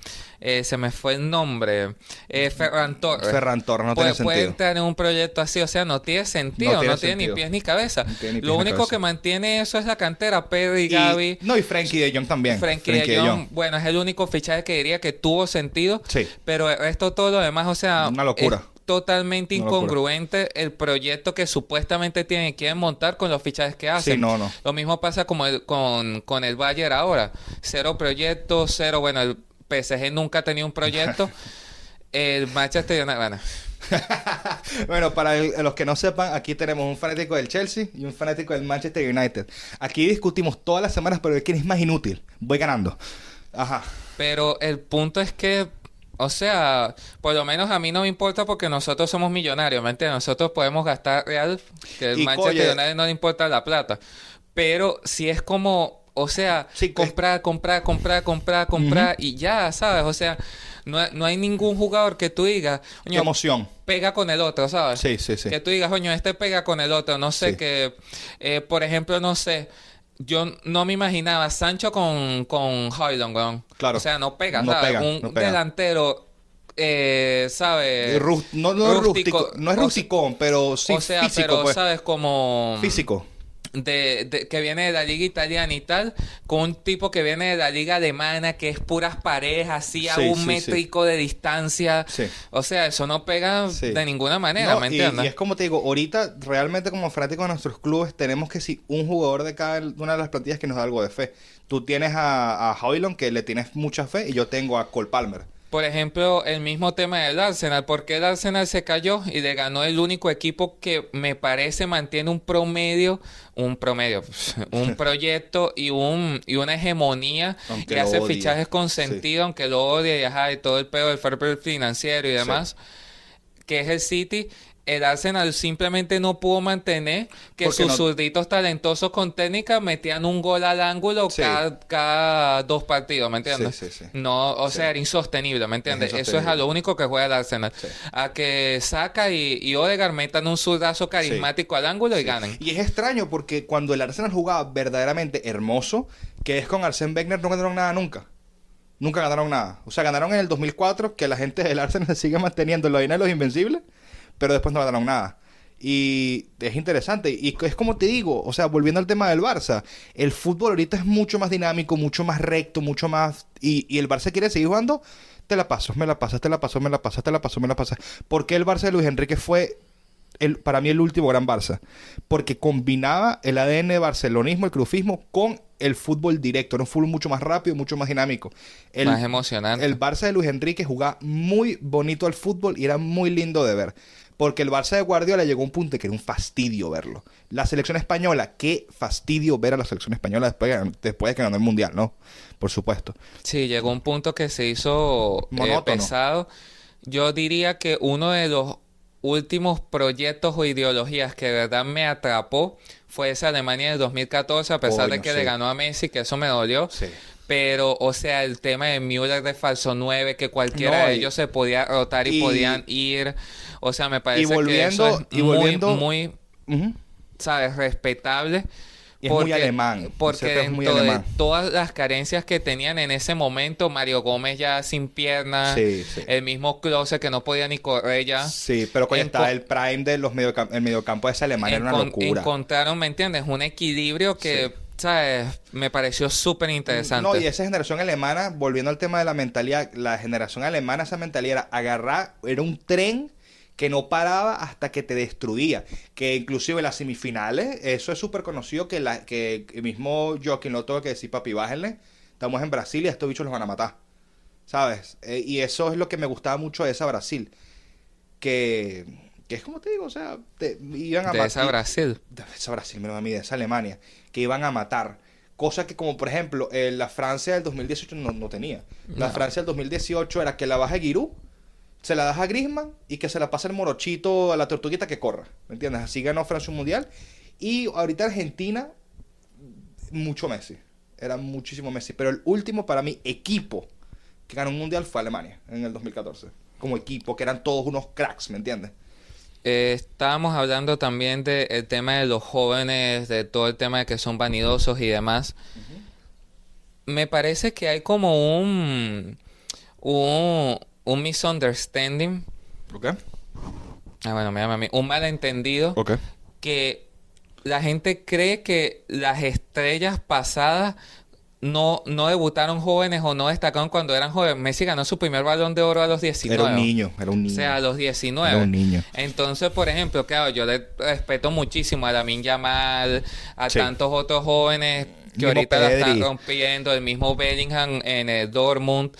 eh, se me fue el nombre, eh, Ferran Torres. Ferran Torres, no puede, tiene sentido. Puede entrar en un proyecto así, o sea, no tiene sentido, no tiene, ni pies ni cabeza. Lo único que mantiene eso es la cantera, Pedro y, Gaby. No, y Frankie de Jong también. Frankie, de, Jong, bueno, es el único fichaje que diría que tuvo sentido. Sí. Pero esto todo lo demás, o sea... Una locura. Totalmente incongruente el proyecto que supuestamente tienen que montar con los fichajes que hacen. Sí, no, no. Lo mismo pasa como con, con el Bayern ahora. Cero proyectos, cero, bueno, el PSG nunca ha tenido un proyecto. <laughs> el Manchester United, bueno. <laughs> para los que no sepan, aquí tenemos un fanático del Chelsea y un fanático del Manchester United. Aquí discutimos todas las semanas, pero quién es más inútil. Voy ganando. Ajá. Pero el punto es que, o sea, por lo menos a mí no me importa porque nosotros somos millonarios, ¿me entiendes? Nosotros podemos gastar real, que el Manchester United no le importa la plata. Pero si es como o sea, comprar, comprar, comprar, comprar, comprar y ya, ¿sabes? O sea, no, no hay ningún jugador que tú digas, Qué emoción. Pega con el otro, ¿sabes? Sí, sí, sí. Que tú digas, coño, este pega con el otro. No sé, que, eh, por ejemplo, no sé. Yo no me imaginaba Sancho con, con Hoylund, Claro. O sea, no pega, ¿sabes? Un delantero eh, ¿sabes? no, no, rústico, no es rusticón, pero sí o sea, pero, pues. ¿sabes? Como... Físico de, que viene de la liga italiana y tal, con un tipo que viene de la liga alemana, que es puras parejas, así a un métrico de distancia. O sea, eso no pega de ninguna manera, ¿me entiendes? Y, es como te digo, ahorita realmente como fanáticos de nuestros clubes tenemos que si un jugador de cada una de las plantillas que nos da algo de fe. Tú tienes a, a Hoylon que le tienes mucha fe y yo tengo a Cole Palmer. Por ejemplo, el mismo tema del Arsenal. ¿Por qué el Arsenal se cayó y le ganó el único equipo que me parece mantiene un promedio, un promedio, <laughs> un proyecto y un y una hegemonía que hace fichajes con sentido, aunque lo odie y, ajá, y todo el pedo del fair financiero y demás, que es el City el Arsenal simplemente no pudo mantener que sus zurditos talentosos con técnica metían un gol al ángulo cada, dos partidos, ¿me entiendes? Sí, sí, no, o sea, era insostenible, ¿me entiendes? Eso es a lo único que juega el Arsenal. A que saca y, y Odegaard metan un zurdazo carismático al ángulo y ganen. Y es extraño porque cuando el Arsenal jugaba verdaderamente hermoso, que es con Arsène Wenger, no ganaron nada nunca. Nunca ganaron nada. O sea, ganaron en el 2004, que la gente del Arsenal se <laughs> sigue manteniendo en la de los invencibles pero después no ganaron nada. Y es interesante. Y es como te digo, o sea, volviendo al tema del Barça, el fútbol ahorita es mucho más dinámico, mucho más recto, mucho más... Y, el Barça quiere seguir jugando, te la paso, me la pasas, te la paso, me la pasas, te la paso, me la pasas. Porque el Barça de Luis Enrique fue el, para mí el último gran Barça. Porque combinaba el ADN de barcelonismo, el crufismo, con el fútbol directo. Era un fútbol mucho más rápido, mucho más dinámico. El, más emocionante. El Barça de Luis Enrique jugaba muy bonito al fútbol y era muy lindo de ver. Porque el Barça de Guardiola llegó a un punto que era un fastidio verlo. La selección española, qué fastidio ver a la selección española después, después de que ganó el Mundial, ¿no? Por supuesto. Sí, llegó a un punto que se hizo eh, pesado. Yo diría que uno de los últimos proyectos o ideologías que de verdad me atrapó fue esa Alemania del 2014, a pesar de que le ganó a Messi, que eso me dolió. Pero, o sea, el tema de Müller de falso 9, que cualquiera de ellos se podía rotar y, podían ir. O sea, me parece que eso es y volviendo, muy, muy ¿sabes? Respetable. Y es muy alemán. Porque dentro de todas las carencias que tenían en ese momento, Mario Gómez ya sin piernas, el mismo Klose que no podía ni correr ya. Sí, pero cuando está el prime de los mediocamp el mediocampo de esa Alemania era una locura. Encontraron, ¿me entiendes? Un equilibrio que, ¿sabes? Me pareció súper interesante. No, y esa generación alemana, volviendo al tema de la mentalidad, la generación alemana, esa mentalidad era agarrar, era un tren que no paraba hasta que te destruía. Que inclusive en las semifinales, eso es súper conocido, que, la, que el mismo Joaquín lo tuvo que decir, papi, bájenle, estamos en Brasil y a estos bichos los van a matar. ¿Sabes? Eh, y eso es lo que me gustaba mucho de esa Brasil. Que, que es como te digo, o sea, iban a matar. De esa Brasil. De esa Brasil, menos a mí, de esa Alemania. Que iban a matar. Cosa que como por ejemplo, eh, la Francia del 2018 no, no tenía. La Francia del 2018 era que la baja Giroud se la das a Grisman y que se la pase el morochito a la tortuguita que corra. ¿Me entiendes? Así ganó Francia un mundial. Y ahorita Argentina, mucho Messi. Era muchísimo Messi. Pero el último para mí equipo que ganó un mundial fue Alemania en el 2014. Como equipo, que eran todos unos cracks, ¿me entiendes? Eh, estábamos hablando también del tema de los jóvenes, de todo el tema de que son vanidosos y demás. Me parece que hay como un, un un misunderstanding. Ok. Ah, bueno, me llama a mí. Un malentendido. Ok. Que la gente cree que las estrellas pasadas no, no debutaron jóvenes o no destacaron cuando eran jóvenes. Messi ganó su primer balón de oro a los 19. Era un niño, era un niño. O sea, a los 19. Era un niño. Entonces, por ejemplo, claro, yo le respeto muchísimo a Lamin Yamal, a tantos otros jóvenes que ahorita la están rompiendo, el mismo Bellingham en el Dortmund,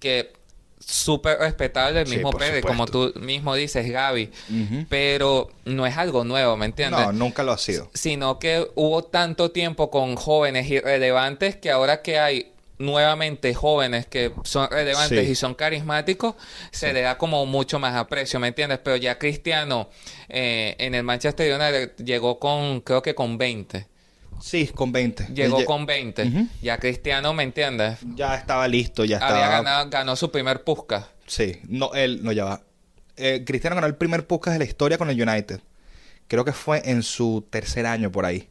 que súper respetable el mismo Pérez, como tú mismo dices, Gaby. Pero no es algo nuevo, ¿me entiendes? No, nunca lo ha sido. Sino que hubo tanto tiempo con jóvenes irrelevantes que ahora que hay nuevamente jóvenes que son relevantes y son carismáticos, se le da como mucho más aprecio, ¿me entiendes? Pero ya Cristiano eh, en el Manchester United llegó con, creo que con 20. Sí, con 20. Llegó con 20. Ya Cristiano, ¿me entiendes? Ya estaba listo, ya estaba... Había ganado, ganó su primer Puskas. Sí, no, él, no, ya va. Eh, Cristiano ganó el primer Puskas de la historia con el United. Creo que fue en su tercer año por ahí.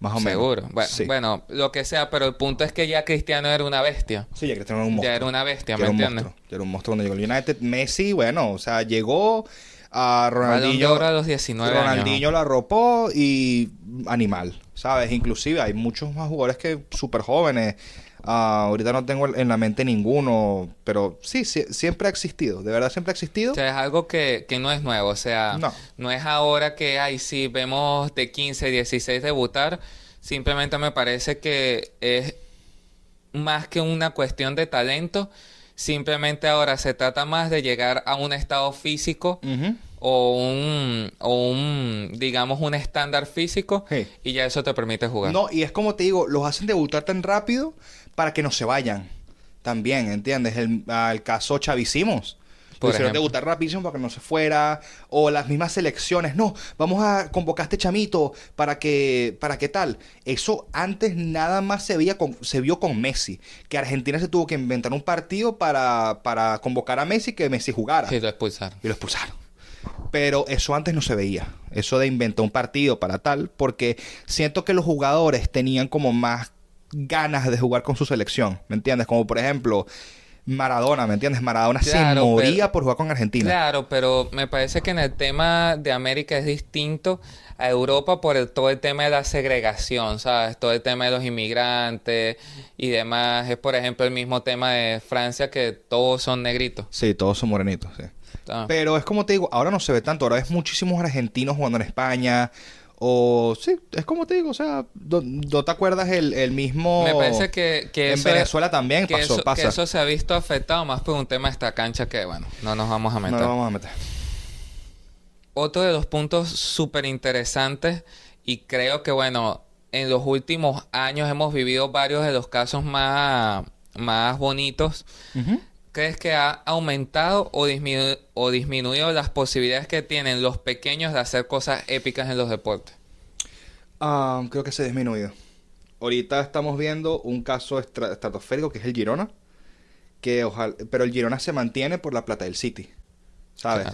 Más o menos. Seguro. Bueno, bueno, lo que sea, pero el punto es que ya Cristiano era una bestia. Sí, ya Cristiano era un monstruo. Ya era una bestia, ¿me entiendes? Ya era un monstruo cuando llegó el United. Messi, bueno, o sea, llegó a Ronaldinho. a los 19 Ronaldinho lo arropó y animal, ¿sabes? Inclusive hay muchos más jugadores que súper jóvenes. Ah, ahorita no tengo en la mente ninguno, pero sí, siempre ha existido, de verdad siempre ha existido. O sea, es algo que, que no es nuevo, o sea, no. no es ahora que, ay, sí, vemos de 15, 16 debutar, simplemente me parece que es más que una cuestión de talento, Simplemente ahora se trata más de llegar a un estado físico o, un, o un, digamos, un estándar físico y ya eso te permite jugar. No, y es como te digo, los hacen debutar tan rápido para que no se vayan. También, ¿entiendes? El, el caso Chavísimos por hicieron debutar rapidísimo para que no se fuera. O las mismas selecciones. No, vamos a convocar a este chamito para que, para qué tal. Eso antes nada más se, veía con, se vio con Messi. Que Argentina se tuvo que inventar un partido para, para convocar a Messi que Messi jugara. Y lo expulsaron. Y lo expulsaron. Pero eso antes no se veía. Eso de inventar un partido para tal. Porque siento que los jugadores tenían como más ganas de jugar con su selección. ¿Me entiendes? Como por ejemplo, Maradona, ¿me entiendes? Maradona se moría por jugar con Argentina. Claro, pero me parece que en el tema de América es distinto a Europa por todo el tema de la segregación, ¿sabes? Todo el tema de los inmigrantes y demás. Es, por ejemplo, el mismo tema de Francia que todos son negritos. Sí, todos son morenitos, sí. Ah. Pero es como te digo, ahora no se ve tanto. Ahora ves muchísimos argentinos jugando en España o sí, es como te digo, o sea, ¿no, te acuerdas el, mismo... Me parece que, en Venezuela también pasó, eso, pasa. Que eso se ha visto afectado más por un tema de esta cancha que, bueno, no nos vamos a meter. No nos vamos a meter. Otro de los puntos súper interesantes y creo que, bueno, en los últimos años hemos vivido varios de los casos más, más bonitos crees que ha aumentado o, o disminuido las posibilidades que tienen los pequeños de hacer cosas épicas en los deportes? Ah, creo que se ha disminuido. Ahorita estamos viendo un caso estratosférico que es el Girona. Que ojalá, pero el Girona se mantiene por la plata del City. ¿Sabes?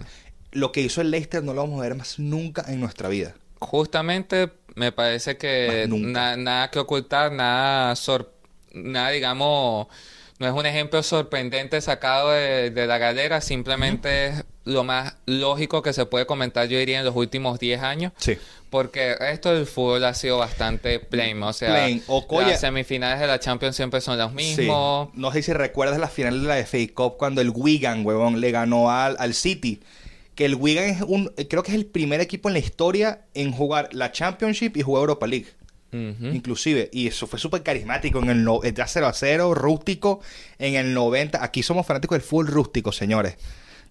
Lo que hizo el Leicester no lo vamos a ver más nunca en nuestra vida. Justamente me parece que nada que ocultar, nada, nada digamos no es un ejemplo sorprendente sacado de, la galera, simplemente es lo más lógico que se puede comentar, yo diría, en los últimos 10 años. Sí. Porque esto del fútbol ha sido bastante plain. O sea, las semifinales de la Champions siempre son los mismos. No sé si recuerdas la final de la FA Cup cuando el Wigan, huevón, le ganó al, al City que el Wigan es un creo que es el primer equipo en la historia en jugar la Championship y jugar Europa League inclusive. Y eso fue súper carismático en el, no, 0 a 0, rústico, en el 90. Aquí somos fanáticos del full rústico, señores.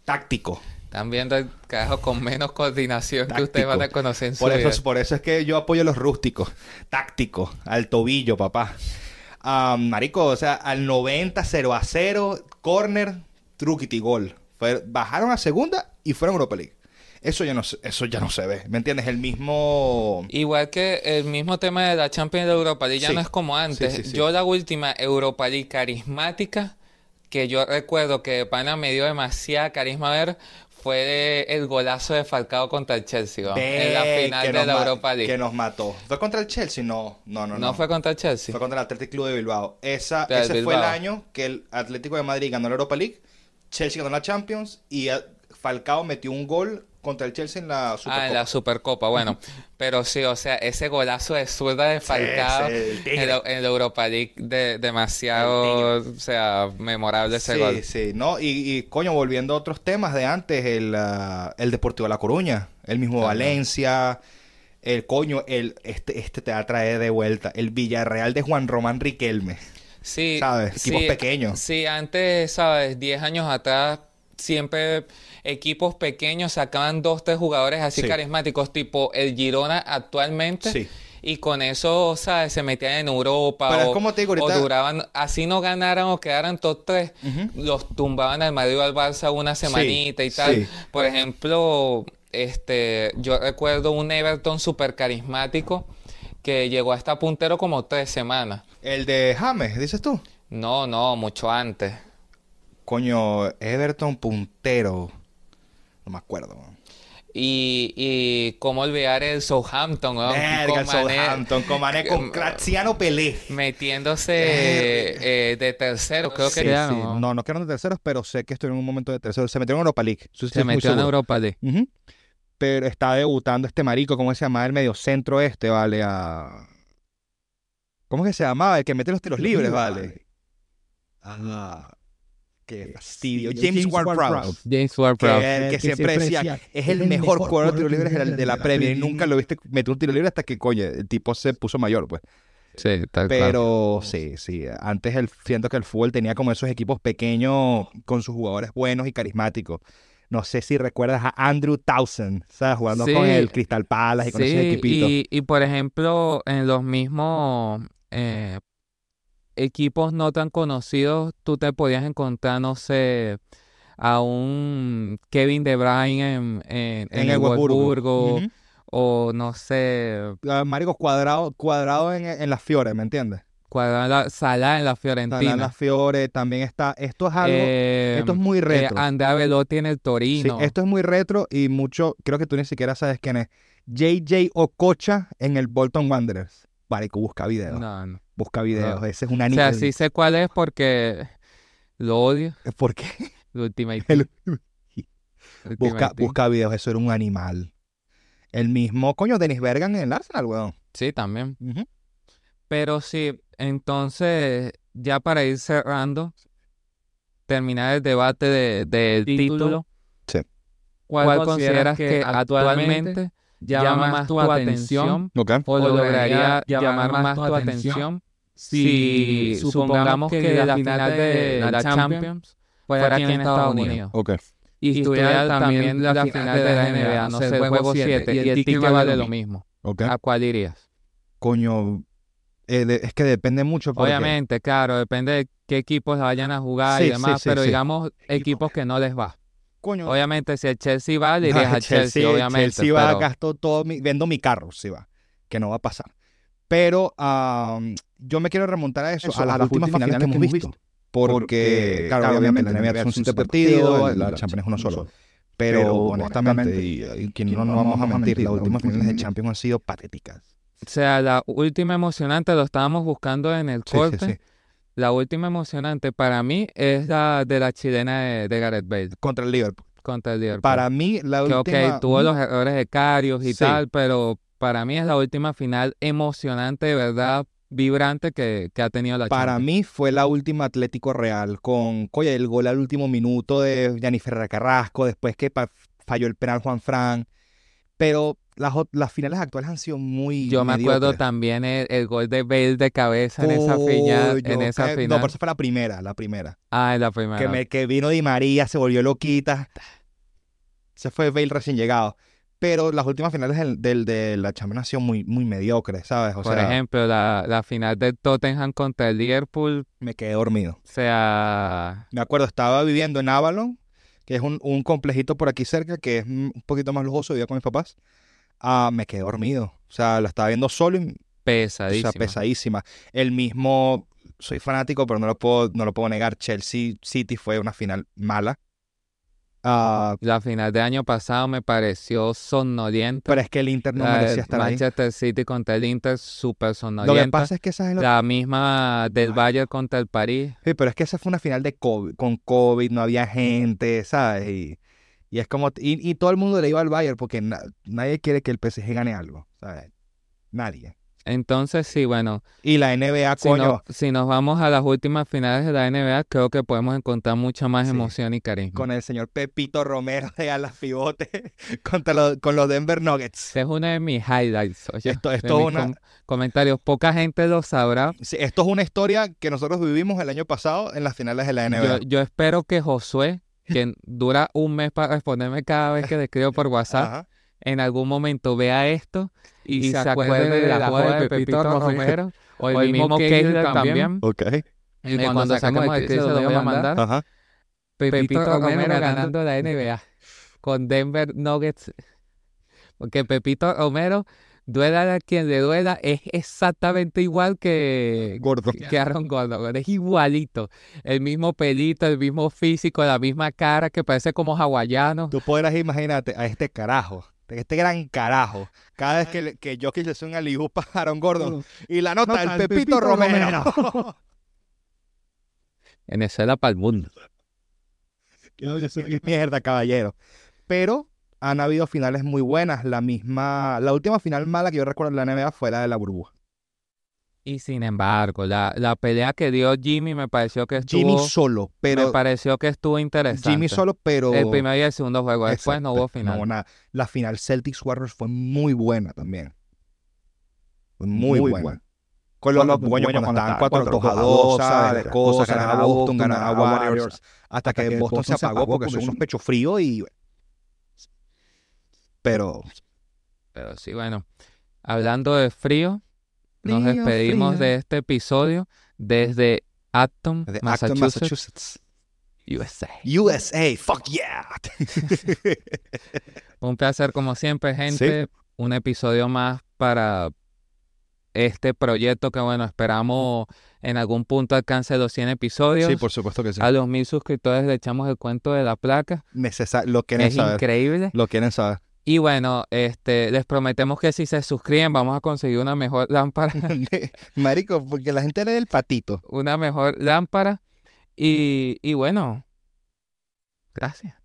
Táctico. Están viendo el carajo con menos coordinación que ustedes van a conocer en por eso, Por eso es que yo apoyo a los rústicos. Táctico, al tobillo, papá. marico, o sea, al 90, 0 a 0, corner, truquiti, gol. bajaron a segunda y fueron a Europa League. Eso ya no, eso ya no se ve, ¿me entiendes? El mismo... Igual que el mismo tema de la Champions de Europa League ya no es como antes. yo la última Europa League carismática que yo recuerdo que Pana me dio demasiada carisma ver fue el golazo de Falcao contra el Chelsea, en la final de la Europa League. Que nos mató. ¿Fue contra el Chelsea? No, no, no. No, fue contra el Chelsea. Fue contra el Atlético Club de Bilbao. Esa, ese fue el año que el Atlético de Madrid ganó la Europa League, Chelsea ganó la Champions y Falcao metió un gol contra el Chelsea en la Supercopa. Ah, en la Supercopa, bueno. <laughs> pero sí, o sea, ese golazo de zurda de Falcao en, la, Europa League, de, demasiado, o sea, memorable ese gol. Sí, sí, ¿no? Y, coño, volviendo a otros temas de antes, el, ah, el Deportivo de La Coruña, el mismo Valencia, el coño, el, este, este te va a traer de vuelta, el Villarreal de Juan Román Riquelme. Sí. ¿Sabes? Equipos pequeños. Sí, antes, ¿sabes? Diez años atrás siempre equipos pequeños sacaban dos, tres jugadores así carismáticos, tipo el Girona actualmente. Y con eso, ¿sabes? Se metían en Europa o, duraban, así no ganaran o quedaran todos tres, los tumbaban al Madrid o al Barça una semanita y tal. Por ejemplo, este, yo recuerdo un Everton súper carismático que llegó a estar puntero como tres semanas. ¿El de James, dices tú? No, no, mucho antes. Coño, Everton puntero. No me acuerdo. Y, y cómo olvidar el Southampton, ¿no? Verga, el Southampton, con Mané, con <laughs> Graziano Pelé. Metiéndose eh, de tercero, creo que sí, No, no quedaron de terceros, pero sé que estoy en un momento de tercero. Se metieron en Europa League. se metió en Europa League. Pero está debutando este marico, ¿cómo se llama? El medio centro este, ¿vale? A... ¿Cómo es que se llamaba? El que mete los tiros libres, ¿vale? Ah, Qué fastidio. James, Ward-Prowse. James Ward-Prowse. Que, siempre decía, es el mejor jugador de tiros libres de la Premier. Y nunca lo viste meter un tiro libre hasta que, coño, el tipo se puso mayor, pues. Sí, tal Pero sí, sí. Antes el, siento que el fútbol tenía como esos equipos pequeños con sus jugadores buenos y carismáticos. No sé si recuerdas a Andrew Townsend, ¿sabes? Jugando con el Crystal Palace y con ese equipito. Y, y por ejemplo, en los mismos eh, equipos no tan conocidos, tú te podías encontrar, no sé, a un Kevin De Bruyne en, en, el Wolfsburgo, o no sé... Marico Cuadrado, cuadrado en, en las Fiores, ¿me entiendes? Cuadrado, Sala en la Fiorentina. Sala en las Fiore, también está... Esto es algo... Eh, esto es muy eh, retro. Andrea Velotti en el Torino. esto es muy retro y mucho... Creo que tú ni siquiera sabes quién es. JJ Ococha en el Bolton Wanderers. Marico, busca videos. No, no. Busca videos. Ese es un anime. O sea, sí sé cuál es porque lo odio. ¿Por qué? El Ultimate <laughs> busca, busca videos. Eso era un animal. El mismo, coño, Dennis Bergan en el Arsenal, weón. Sí, también. Pero sí, entonces, ya para ir cerrando, terminar el debate del de, título. Sí. ¿Cuál, consideras que actualmente llama más tu atención o lograría llamar más tu atención si supongamos que la final de la Champions fuera aquí en Estados Unidos. Y estuviera también la final de la NBA, no sé, juego 7, y el ticket vale lo mismo. ¿A cuál irías? Coño, eh, es que depende mucho. Porque... Obviamente, claro, depende de qué equipos vayan a jugar y demás, pero digamos equipos que no les va. Coño. Obviamente, si el Chelsea va, le irías a <laughs> Chelsea, obviamente. Chelsea va, gasto todo, mi, vendo mi carro, si va, que no va a pasar. Pero yo me quiero remontar a eso, a, las, últimas, finales, que hemos visto. Porque, claro, obviamente, la NBA son siete partidos, la Champions es uno solo. Pero, honestamente, y, que no nos vamos a mentir, las últimas finales de Champions han sido patéticas. O sea, la última emocionante, lo estábamos buscando en el corte. La última emocionante para mí es la de la chilena de, Gareth Bale. Contra el Liverpool. Contra el Liverpool. Para mí, la última... Que, ok, tuvo los errores de Carios y tal, pero para mí es la última final emocionante, de verdad, vibrante que, ha tenido la Para mí fue la última Atlético Real, con oye, el gol al último minuto de Jennifer Carrasco, después que falló el penal Juan Fran. Pero las, las finales actuales han sido muy. Yo me acuerdo también el, gol de Bale de cabeza en esa, final, en esa final. No, pero eso fue la primera, la primera. Ah, en la primera. Que, me, que vino Di María, se volvió loquita. Se fue Bale recién llegado pero las últimas finales del, de la Champions han sido muy, muy mediocres, ¿sabes? Por ejemplo, la, final del Tottenham contra el Liverpool. Me quedé dormido. O sea. Me acuerdo, estaba viviendo en Avalon, que es un, complejito por aquí cerca, que es un poquito más lujoso, vivía con mis papás. Ah, me quedé dormido. O sea, lo estaba viendo solo y. Pesadísima. O sea, pesadísima. El mismo. Soy fanático, pero no lo puedo, no lo puedo negar. Chelsea City fue una final mala. Ah, la final de año pasado me pareció sonolienta. Pero es que el Inter no merecía estar Manchester City contra el Inter, súper sonolienta. Lo que pasa es que esa es La misma del Bayern contra el París. Sí, pero es que esa fue una final de COVID, con COVID, no había gente, ¿sabes? Y, es como... Y, todo el mundo le iba al Bayern porque nadie quiere que el PSG gane algo, ¿sabes? Nadie. Entonces, sí, bueno. Y la NBA, si coño. si nos vamos a las últimas finales de la NBA, creo que podemos encontrar mucha más emoción y cariño. Con el señor Pepito Romero de alas pivote <laughs> contra con los Denver Nuggets. es uno de mis highlights. esto, esto es una... comentarios. Poca gente lo sabrá. esto es una historia que nosotros vivimos el año pasado en las finales de la NBA. Yo, espero que Josué, quien dura un mes para responderme cada vez que le escribo por <laughs> WhatsApp, en algún momento vea esto y, se, acuerde de la joda de Pepito Romero <laughs> o el, mismo Keisler también. Ok. Y cuando, sacamos el se lo voy a mandar. Ajá. Pepito, Romero ganando la NBA con Denver Nuggets. Porque Pepito Romero, duela a quien le duela, es exactamente igual que, Gordo. que Aaron Gordon. Es igualito. El mismo pelito, el mismo físico, la misma cara que parece como hawaiano. Tú podrás imagínate a este carajo este gran carajo. Cada vez que, que Jokic le hace <laughs> un para Aaron Gordon y la nota, el, Pepito, Romero. Venezuela para el mundo. <laughs> Mierda, caballero. Pero han habido finales muy buenas. La misma, la última final mala que yo recuerdo en la NBA fue la de la burbuja. Y sin embargo, la, la, pelea que dio Jimmy me pareció que estuvo... Jimmy solo, pero... Me pareció que estuvo interesante. Jimmy solo, pero... El primer y el segundo juego. Después no hubo final. No, nada. La final Celtics Warriors fue muy buena también. Fue muy, buena. Con los, los cuando, estaban 4 2 a 2, ¿sabes? De cosas, ganaba Boston, ganaba Warriors. Hasta que Boston se apagó porque son unos pechos fríos y... Pero... Pero sí, bueno. Hablando de frío... Nos despedimos de este episodio desde Acton, Massachusetts. USA. USA, fuck yeah. <laughs> Un placer como siempre, gente. Un episodio más para este proyecto que, bueno, esperamos en algún punto alcance los 100 episodios. Sí, por supuesto que sí. A los mil suscriptores le echamos el cuento de la placa. lo quieren es saber. increíble. Lo quieren saber. Y bueno, este, les prometemos que si se suscriben vamos a conseguir una mejor lámpara. <laughs> Marico, porque la gente era del patito. Una mejor lámpara. Y, y bueno, gracias.